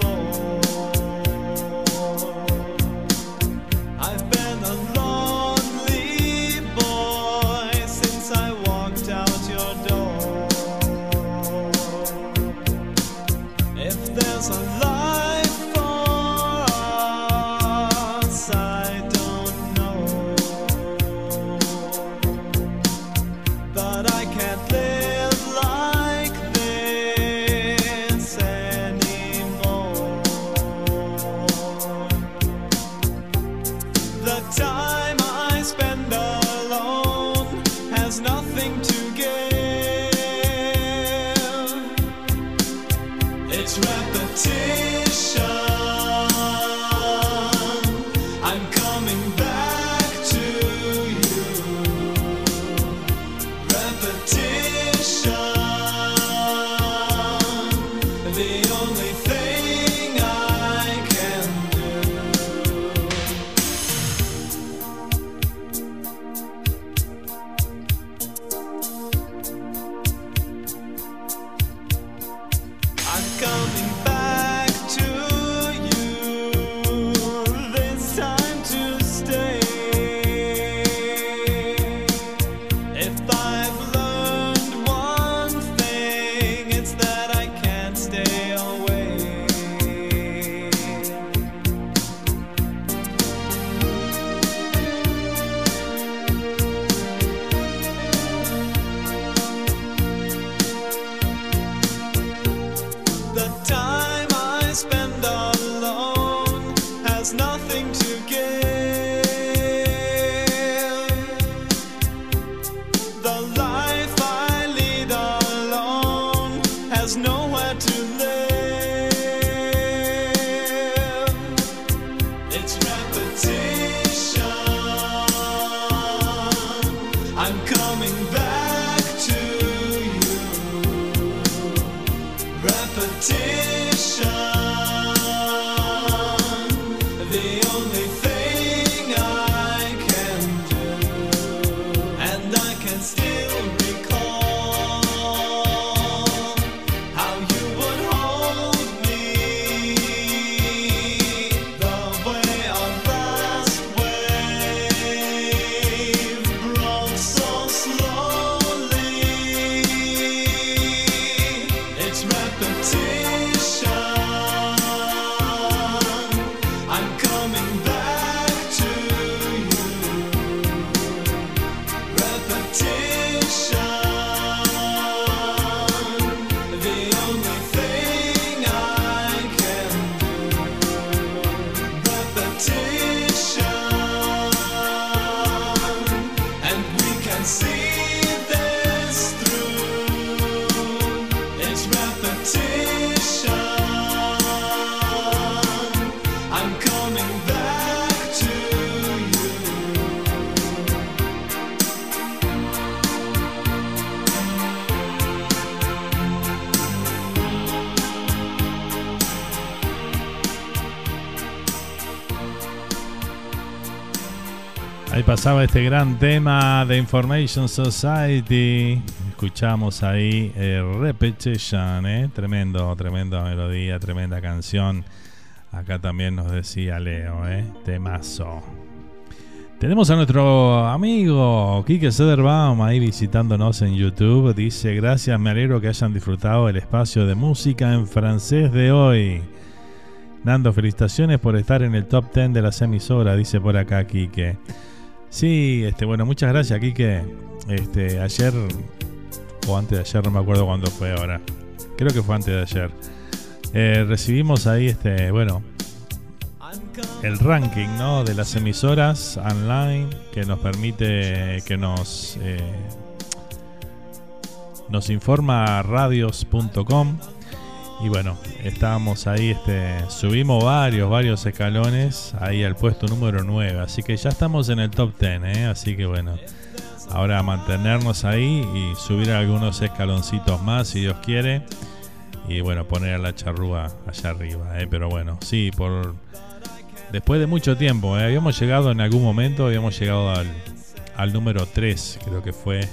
Ahí pasaba este gran tema de Information Society. Escuchamos ahí eh, Repetition, ¿eh? tremendo, tremenda melodía, tremenda canción. Acá también nos decía Leo, ¿eh? temazo. Tenemos a nuestro amigo Kike Sederbaum ahí visitándonos en YouTube. Dice, gracias, me alegro que hayan disfrutado el espacio de música en francés de hoy. Nando, felicitaciones por estar en el top 10 de las emisoras, dice por acá Kike. Sí, este, bueno, muchas gracias, Kike. Este, ayer o antes de ayer, no me acuerdo cuándo fue ahora. Creo que fue antes de ayer. Eh, recibimos ahí este, bueno, el ranking ¿no? de las emisoras online que nos permite que nos eh, nos informa radios.com y bueno estábamos ahí este subimos varios varios escalones ahí al puesto número 9 así que ya estamos en el top 10 ¿eh? así que bueno ahora mantenernos ahí y subir algunos escaloncitos más si Dios quiere y bueno poner a la charrúa allá arriba ¿eh? pero bueno sí por después de mucho tiempo ¿eh? habíamos llegado en algún momento habíamos llegado al, al número 3 creo que fue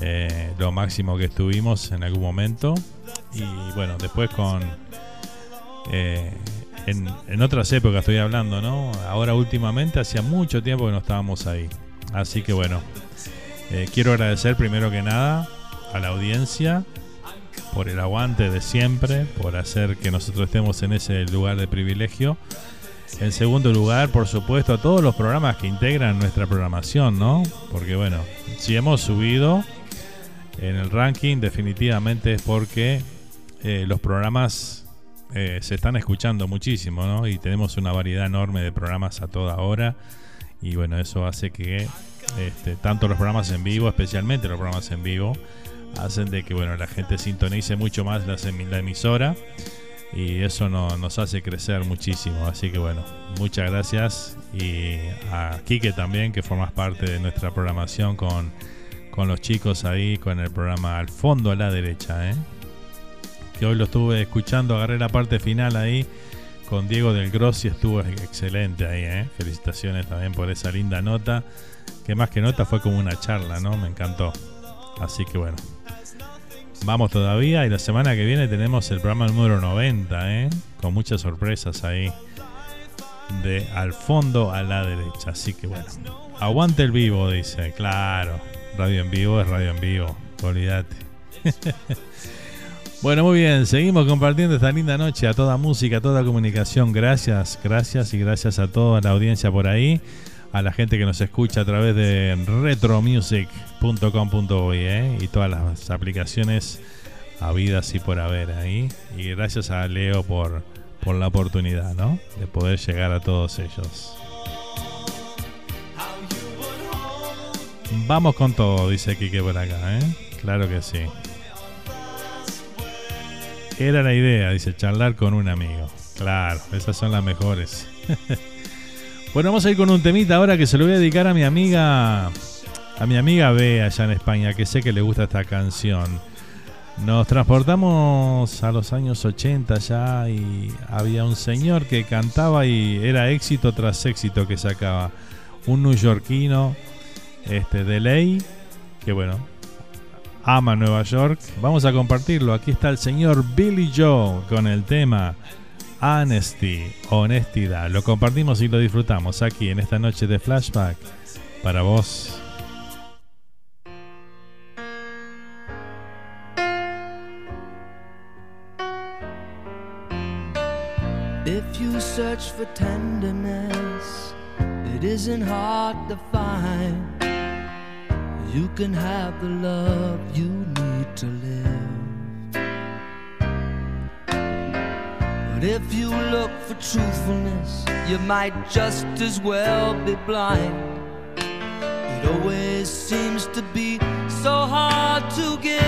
eh, lo máximo que estuvimos en algún momento y bueno después con eh, en, en otras épocas estoy hablando no ahora últimamente hacía mucho tiempo que no estábamos ahí así que bueno eh, quiero agradecer primero que nada a la audiencia por el aguante de siempre, por hacer que nosotros estemos en ese lugar de privilegio. En segundo lugar, por supuesto, a todos los programas que integran nuestra programación, ¿no? Porque bueno, si hemos subido en el ranking, definitivamente es porque eh, los programas eh, se están escuchando muchísimo, ¿no? Y tenemos una variedad enorme de programas a toda hora. Y bueno, eso hace que este, tanto los programas en vivo, especialmente los programas en vivo, hacen de que bueno la gente sintonice mucho más la, la emisora y eso no- nos hace crecer muchísimo. Así que bueno, muchas gracias y a Quique también que formas parte de nuestra programación con, con los chicos ahí con el programa al fondo a la derecha, ¿eh? que hoy lo estuve escuchando, agarré la parte final ahí con Diego del Grossi, estuvo excelente ahí, ¿eh? felicitaciones también por esa linda nota, que más que nota fue como una charla, ¿no? Me encantó. Así que bueno, vamos todavía y la semana que viene tenemos el programa número 90, ¿eh? con muchas sorpresas ahí de al fondo a la derecha. Así que bueno, aguante el vivo, dice, claro, radio en vivo es radio en vivo, olvídate. Bueno, muy bien, seguimos compartiendo esta linda noche a toda música, a toda comunicación. Gracias, gracias y gracias a toda la audiencia por ahí, a la gente que nos escucha a través de retromusic.com.uy ¿eh? y todas las aplicaciones habidas y por haber ahí. Y gracias a Leo por, por la oportunidad, ¿no? De poder llegar a todos ellos. Vamos con todo, dice Kike por acá, ¿eh? Claro que sí. Era la idea, dice, charlar con un amigo. Claro, esas son las mejores. bueno, vamos a ir con un temita ahora que se lo voy a dedicar a mi amiga, a mi amiga Bea allá en España, que sé que le gusta esta canción. Nos transportamos a los años 80 ya y había un señor que cantaba y era éxito tras éxito que sacaba. Un neoyorquino este, de ley, que bueno, ama Nueva York. Vamos a compartirlo. Aquí está el señor Billy Joe con el tema Honesty, honestidad. Lo compartimos y lo disfrutamos aquí en esta noche de flashback para vos. If you search for tenderness, it isn't hard to find. You can have the love you need to live. But if you look for truthfulness, you might just as well be blind. It always seems to be so hard to give.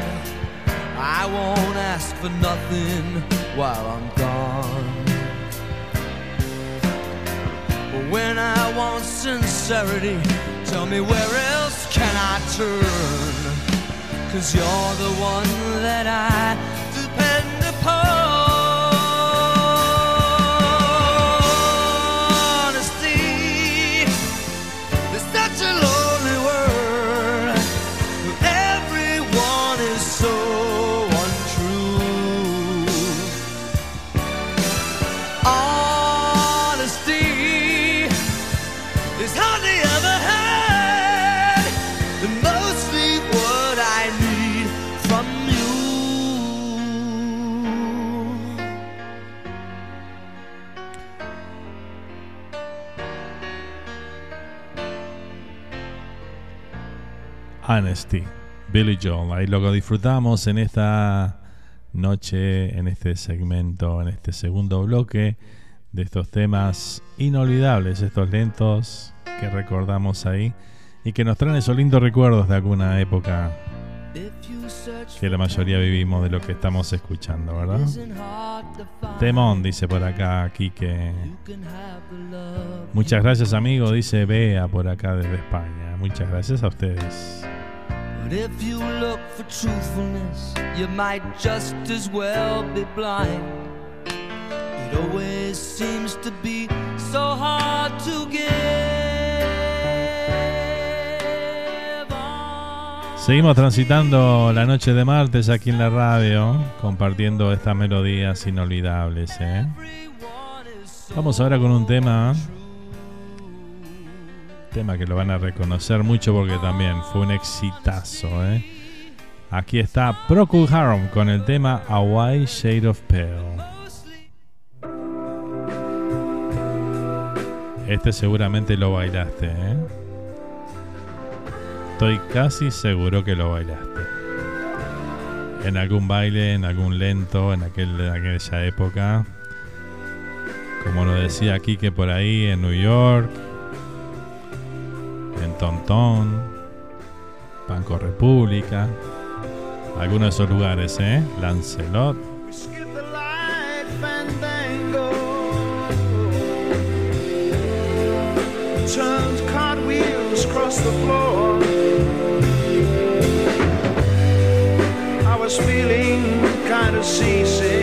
I won't ask for nothing while I'm gone. But when I want sincerity, tell me where else can I turn? Cause you're the one that I depend upon. Honesty such a lonely world. Everyone is so Honesty, Billy Joel. Ahí lo que disfrutamos en esta noche, en este segmento, en este segundo bloque de estos temas inolvidables, estos lentos que recordamos ahí y que nos traen esos lindos recuerdos de alguna época que la mayoría vivimos de lo que estamos escuchando, ¿verdad? Temón, dice por acá Quique. Muchas gracias, amigo, dice Bea por acá desde España. Muchas gracias a ustedes. But if you look for truthfulness, you might just as well be blind. It always seems to be so hard to give. Seguimos transitando la noche de martes aquí en la radio, compartiendo estas melodías inolvidables. ¿eh? Vamos ahora con un tema, tema que lo van a reconocer mucho porque también fue un exitazo. ¿eh? Aquí está Procol Harum con el tema A Shade of Pale. Este seguramente lo bailaste, ¿eh? Estoy casi seguro que lo bailaste. En algún baile, en algún lento, en, aquel, aquella época. Como lo decía aquí que por ahí en New York, en Tonton, Banco República, algunos de esos lugares, ¿eh? Lancelot. Turns cartwheels across the floor. I was feeling kind of seasick.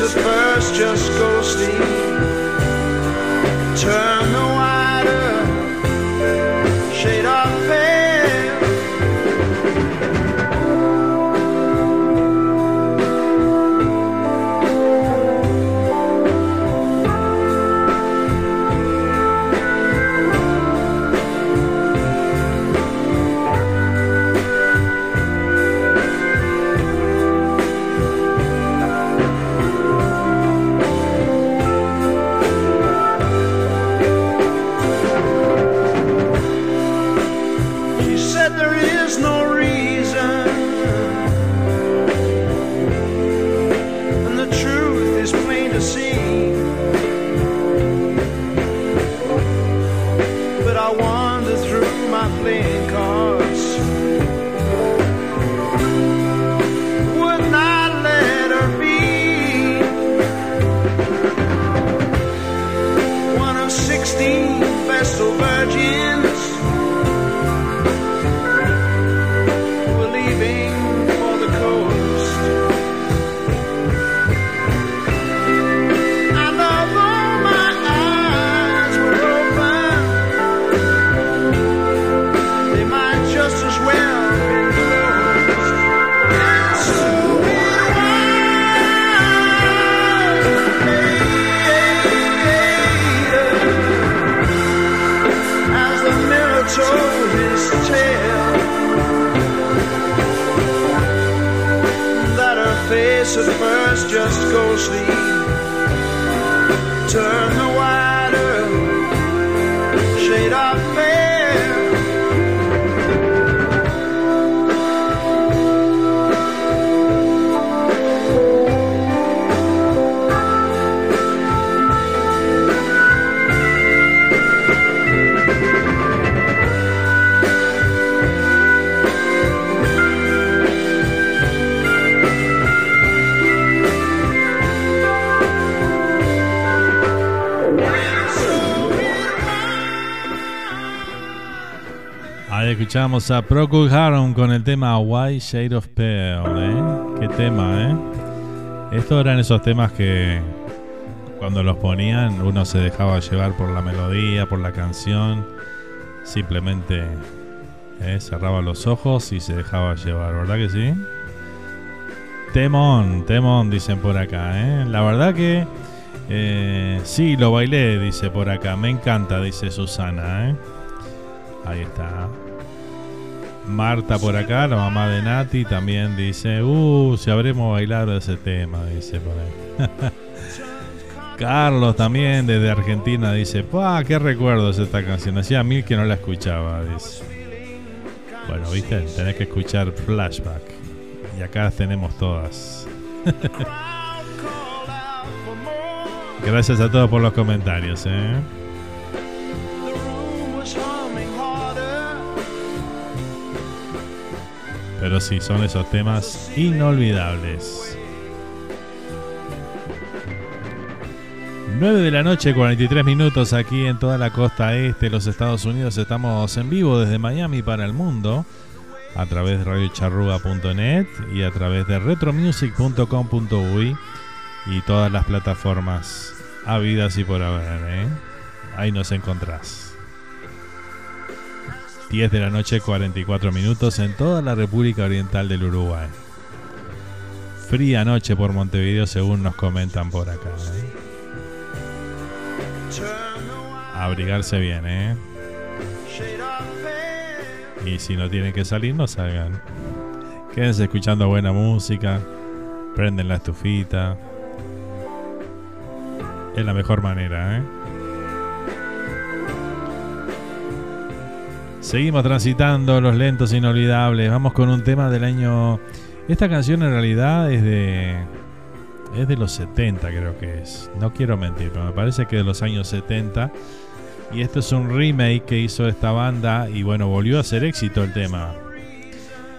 At first just go escuchamos a Procol Harum con el tema White Shade of Pale, ¿eh? Qué tema, ¿eh? Estos eran esos temas que cuando los ponían uno se dejaba llevar por la melodía, por la canción. Simplemente ¿eh? cerraba los ojos y se dejaba llevar, ¿verdad que sí? Temón, temón, dicen por acá, ¿eh? La verdad que eh, sí, lo bailé, dice por acá. Me encanta, dice Susana, ¿eh? Ahí está. Marta por acá, la mamá de Nati, también dice, uh, si habremos bailado ese tema, dice por ahí. Carlos también desde Argentina dice, ¡pah! ¿Qué recuerdos esta canción? Hacía mil que no la escuchaba, dice. Bueno, viste, tenés que escuchar Flashback. Y acá tenemos todas. Gracias a todos por los comentarios, ¿eh? Pero sí, son esos temas inolvidables. 9 de la noche, 43 minutos aquí en toda la costa este de los Estados Unidos. Estamos en vivo desde Miami para el mundo a través de radiocharruga.net y a través de retromusic.com.uy y todas las plataformas habidas y por haber. ¿eh? Ahí nos encontrás. 10 de la noche, 44 minutos en toda la República Oriental del Uruguay. Fría noche por Montevideo, según nos comentan por acá. ¿eh? Abrigarse bien, ¿eh? Y si no tienen que salir, no salgan. Quédense escuchando buena música. Prenden la estufita. Es la mejor manera, ¿eh? Seguimos transitando los lentos inolvidables. Vamos con un tema del año. Esta canción en realidad es de. Es de los 70, creo que es. No quiero mentir, pero me parece que de los años 70. Y esto es un remake que hizo esta banda. Y bueno, volvió a ser éxito el tema.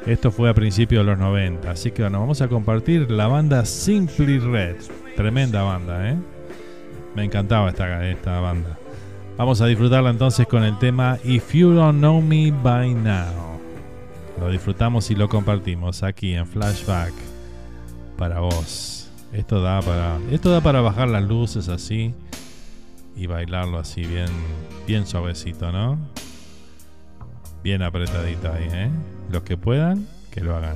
Esto fue a principios de los 90. Así que bueno, vamos a compartir la banda Simply Red. Tremenda banda, ¿eh? Me encantaba esta, esta banda. Vamos a disfrutarla entonces con el tema If You Don't Know Me By Now. Lo disfrutamos y lo compartimos aquí en Flashback para vos. Esto da para. Esto da para bajar las luces así. Y bailarlo así bien. Bien suavecito, ¿no? Bien apretadito ahí, ¿eh? Los que puedan, que lo hagan.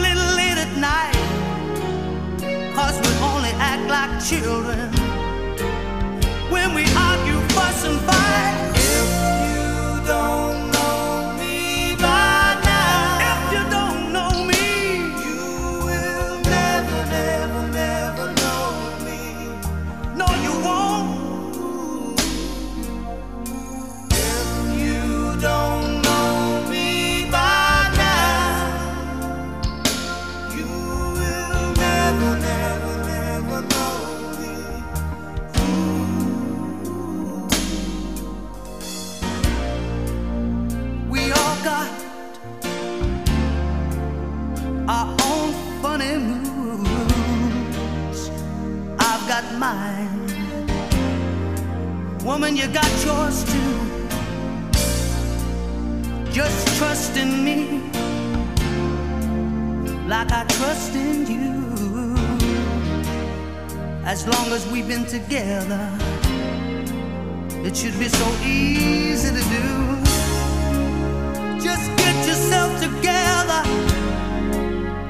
children when we argue, fuss, and fight. If you don't Woman, you got yours too. Just trust in me like I trust in you. As long as we've been together, it should be so easy to do. Just get yourself together.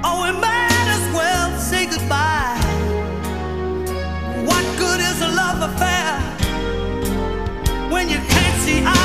Oh, we might as well say goodbye. What good is a love affair you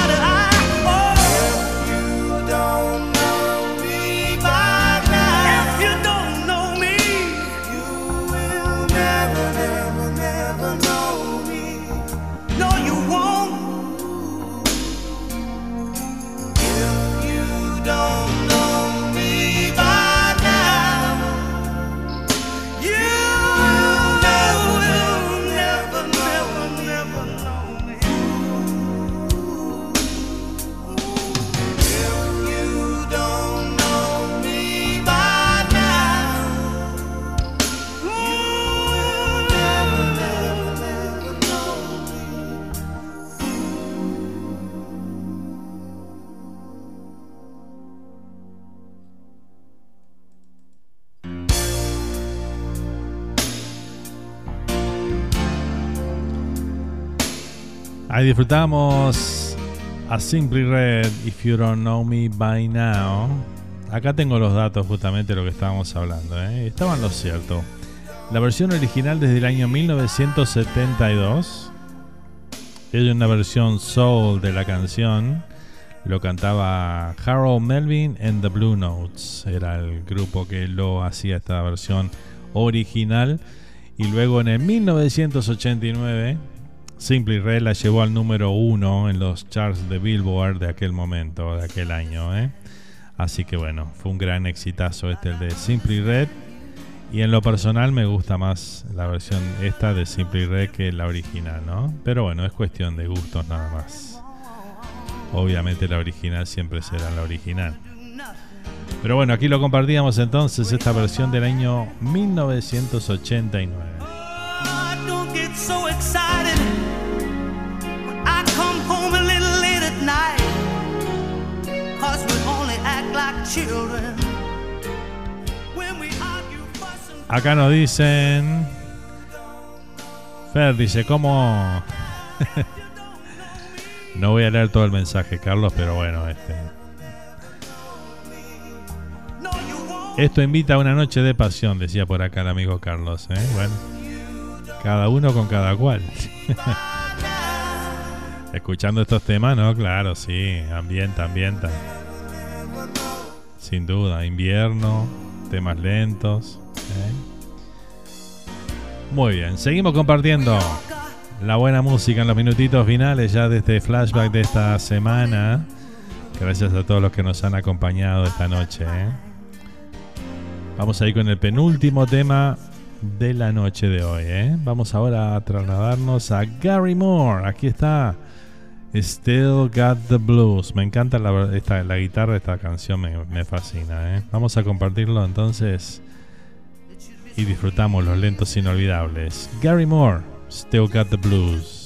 Ahí disfrutamos a Simply Red, If You Don't Know Me By Now. Acá tengo los datos justamente de lo que estábamos hablando. ¿eh? Estaban lo cierto. La versión original desde el año 1972. Es una versión soul de la canción. Lo cantaba Harold Melvin and the Blue Notes. Era el grupo que lo hacía esta versión original. Y luego en el 1989 Simply Red la llevó al número uno en los charts de Billboard de aquel momento, de aquel año. ¿eh? Así que bueno, fue un gran exitazo este el de Simply Red. Y en lo personal me gusta más la versión esta de Simply Red que la original, ¿no? Pero bueno, es cuestión de gustos nada más. Obviamente la original siempre será la original. Pero bueno, aquí lo compartíamos entonces, esta versión del año 1989. Don't get so excited when I come home a little late at night. Cause we only act like children when we argue, fuss, and Acá nos dicen. Fer dice, ¿cómo.? no voy a leer todo el mensaje, Carlos, pero bueno, este. Esto invita a una noche de pasión, decía por acá el amigo Carlos. ¿eh? Bueno, cada uno con cada cual. Escuchando estos temas, ¿no? Claro, sí, ambienta, ambienta. Sin duda, invierno, temas lentos. ¿eh? Muy bien, seguimos compartiendo la buena música en los minutitos finales ya de este flashback de esta semana. Gracias a todos los que nos han acompañado esta noche. ¿eh? Vamos a ir con el penúltimo tema de la noche de hoy. ¿eh? Vamos ahora a trasladarnos a Gary Moore. Aquí está. Still Got the Blues. Me encanta la, esta, la guitarra de esta canción, me, me fascina. ¿eh? Vamos a compartirlo entonces y disfrutamos los lentos inolvidables. Gary Moore, Still Got the Blues.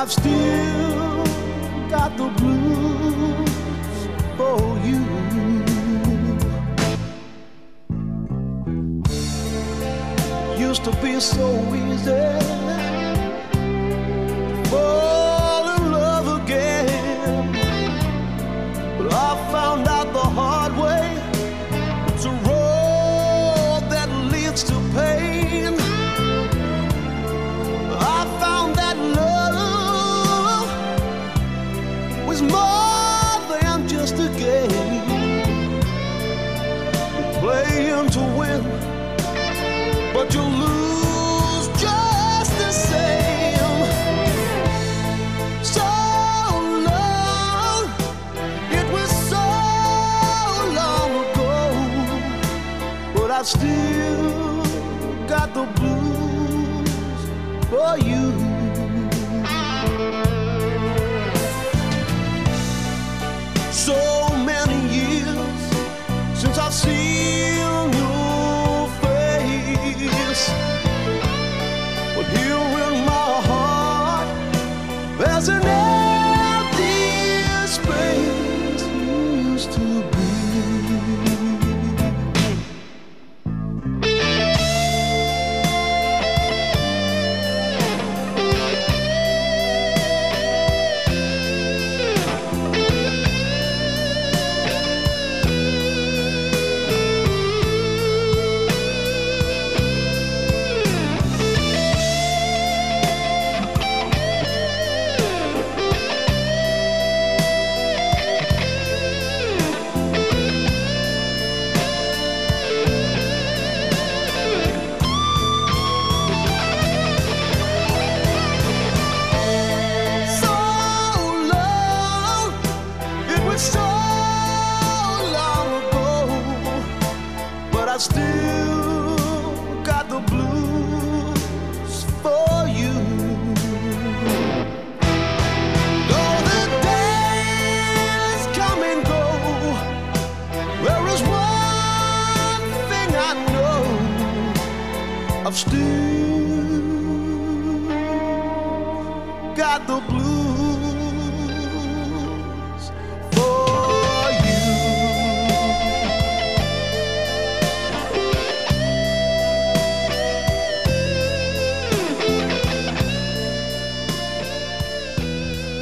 I've still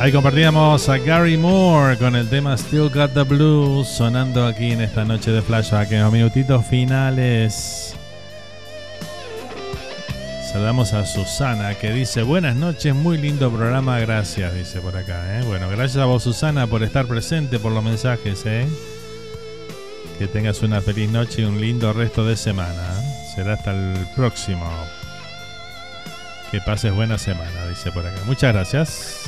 Ahí compartíamos a Gary Moore con el tema Still Got the Blues sonando aquí en esta noche de flashback en los minutitos finales. Saludamos a Susana que dice buenas noches, muy lindo programa, gracias, dice por acá. ¿eh? Bueno, gracias a vos Susana por estar presente, por los mensajes. ¿eh? Que tengas una feliz noche y un lindo resto de semana. ¿eh? Será hasta el próximo. Que pases buena semana, dice por acá. Muchas gracias.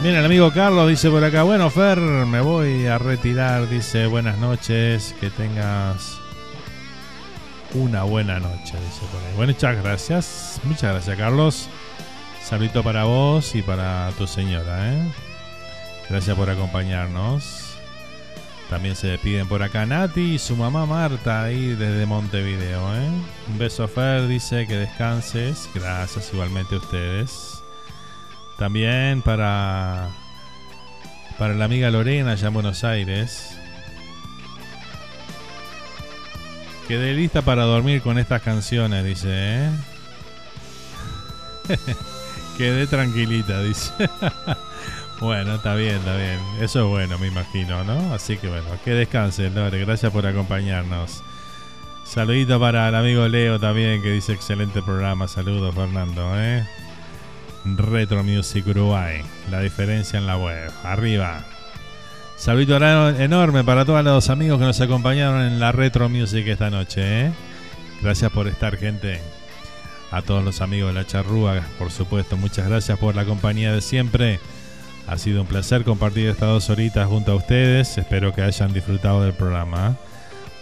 También el amigo Carlos dice por acá, bueno Fer, me voy a retirar, dice buenas noches, que tengas una buena noche, dice por ahí. Bueno, muchas gracias, muchas gracias Carlos. Saludito para vos y para tu señora, ¿eh? Gracias por acompañarnos. También se despiden por acá Nati y su mamá Marta ahí desde Montevideo, ¿eh? Un beso Fer, dice que descanses. Gracias igualmente a ustedes. También para para la amiga Lorena allá en Buenos Aires. Quedé lista para dormir con estas canciones, dice, ¿eh? Quedé tranquilita, dice. bueno, está bien, está bien. Eso es bueno, me imagino, ¿no? Así que bueno, que descansen, Lore. Gracias por acompañarnos. Saludito para el amigo Leo también, que dice excelente programa. Saludos, Fernando, ¿eh? Retro Music Uruguay. La diferencia en la web. Arriba. Saludito enorme para todos los amigos que nos acompañaron en la Retro Music esta noche. ¿eh? Gracias por estar, gente. A todos los amigos de la charrúa, por supuesto, muchas gracias por la compañía de siempre. Ha sido un placer compartir estas dos horitas junto a ustedes. Espero que hayan disfrutado del programa.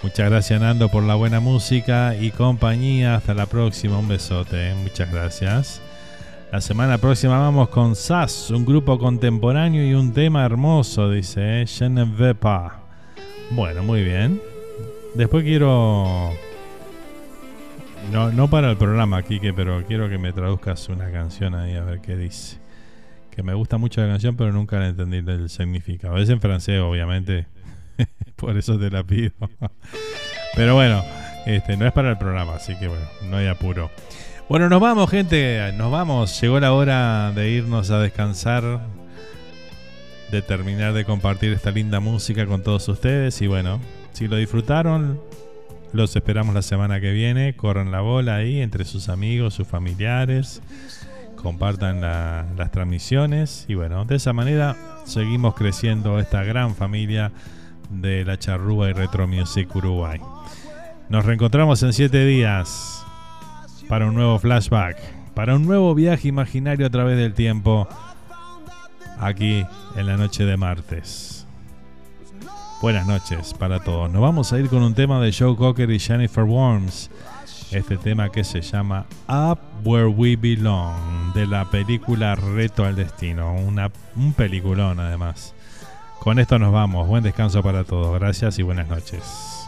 Muchas gracias, Nando, por la buena música y compañía. Hasta la próxima. Un besote. Muchas gracias. La semana próxima vamos con SAS, un grupo contemporáneo y un tema hermoso, dice, ¿eh? Pas. Bueno, muy bien. Después quiero... No, no para el programa, Kike, pero quiero que me traduzcas una canción ahí a ver qué dice. Que me gusta mucho la canción, pero nunca la entendí el significado. Es en francés, obviamente. Por eso te la pido. pero bueno, este no es para el programa, así que bueno, no hay apuro. Bueno, nos vamos, gente. Nos vamos. Llegó la hora de irnos a descansar. De terminar de compartir esta linda música con todos ustedes. Y bueno, si lo disfrutaron, los esperamos la semana que viene. Corran la bola ahí entre sus amigos, sus familiares. Compartan la- las transmisiones. Y bueno, de esa manera seguimos creciendo esta gran familia de la Charrúa y Retro Music Uruguay. Nos reencontramos en siete días para un nuevo flashback, para un nuevo viaje imaginario a través del tiempo, aquí en la noche de martes. Buenas noches para todos. Nos vamos a ir con un tema de Joe Cocker y Jennifer Worms. Este tema que se llama Up Where We Belong, de la película Reto al Destino. Una, un peliculón además. Con esto nos vamos. Buen descanso para todos. Gracias y buenas noches.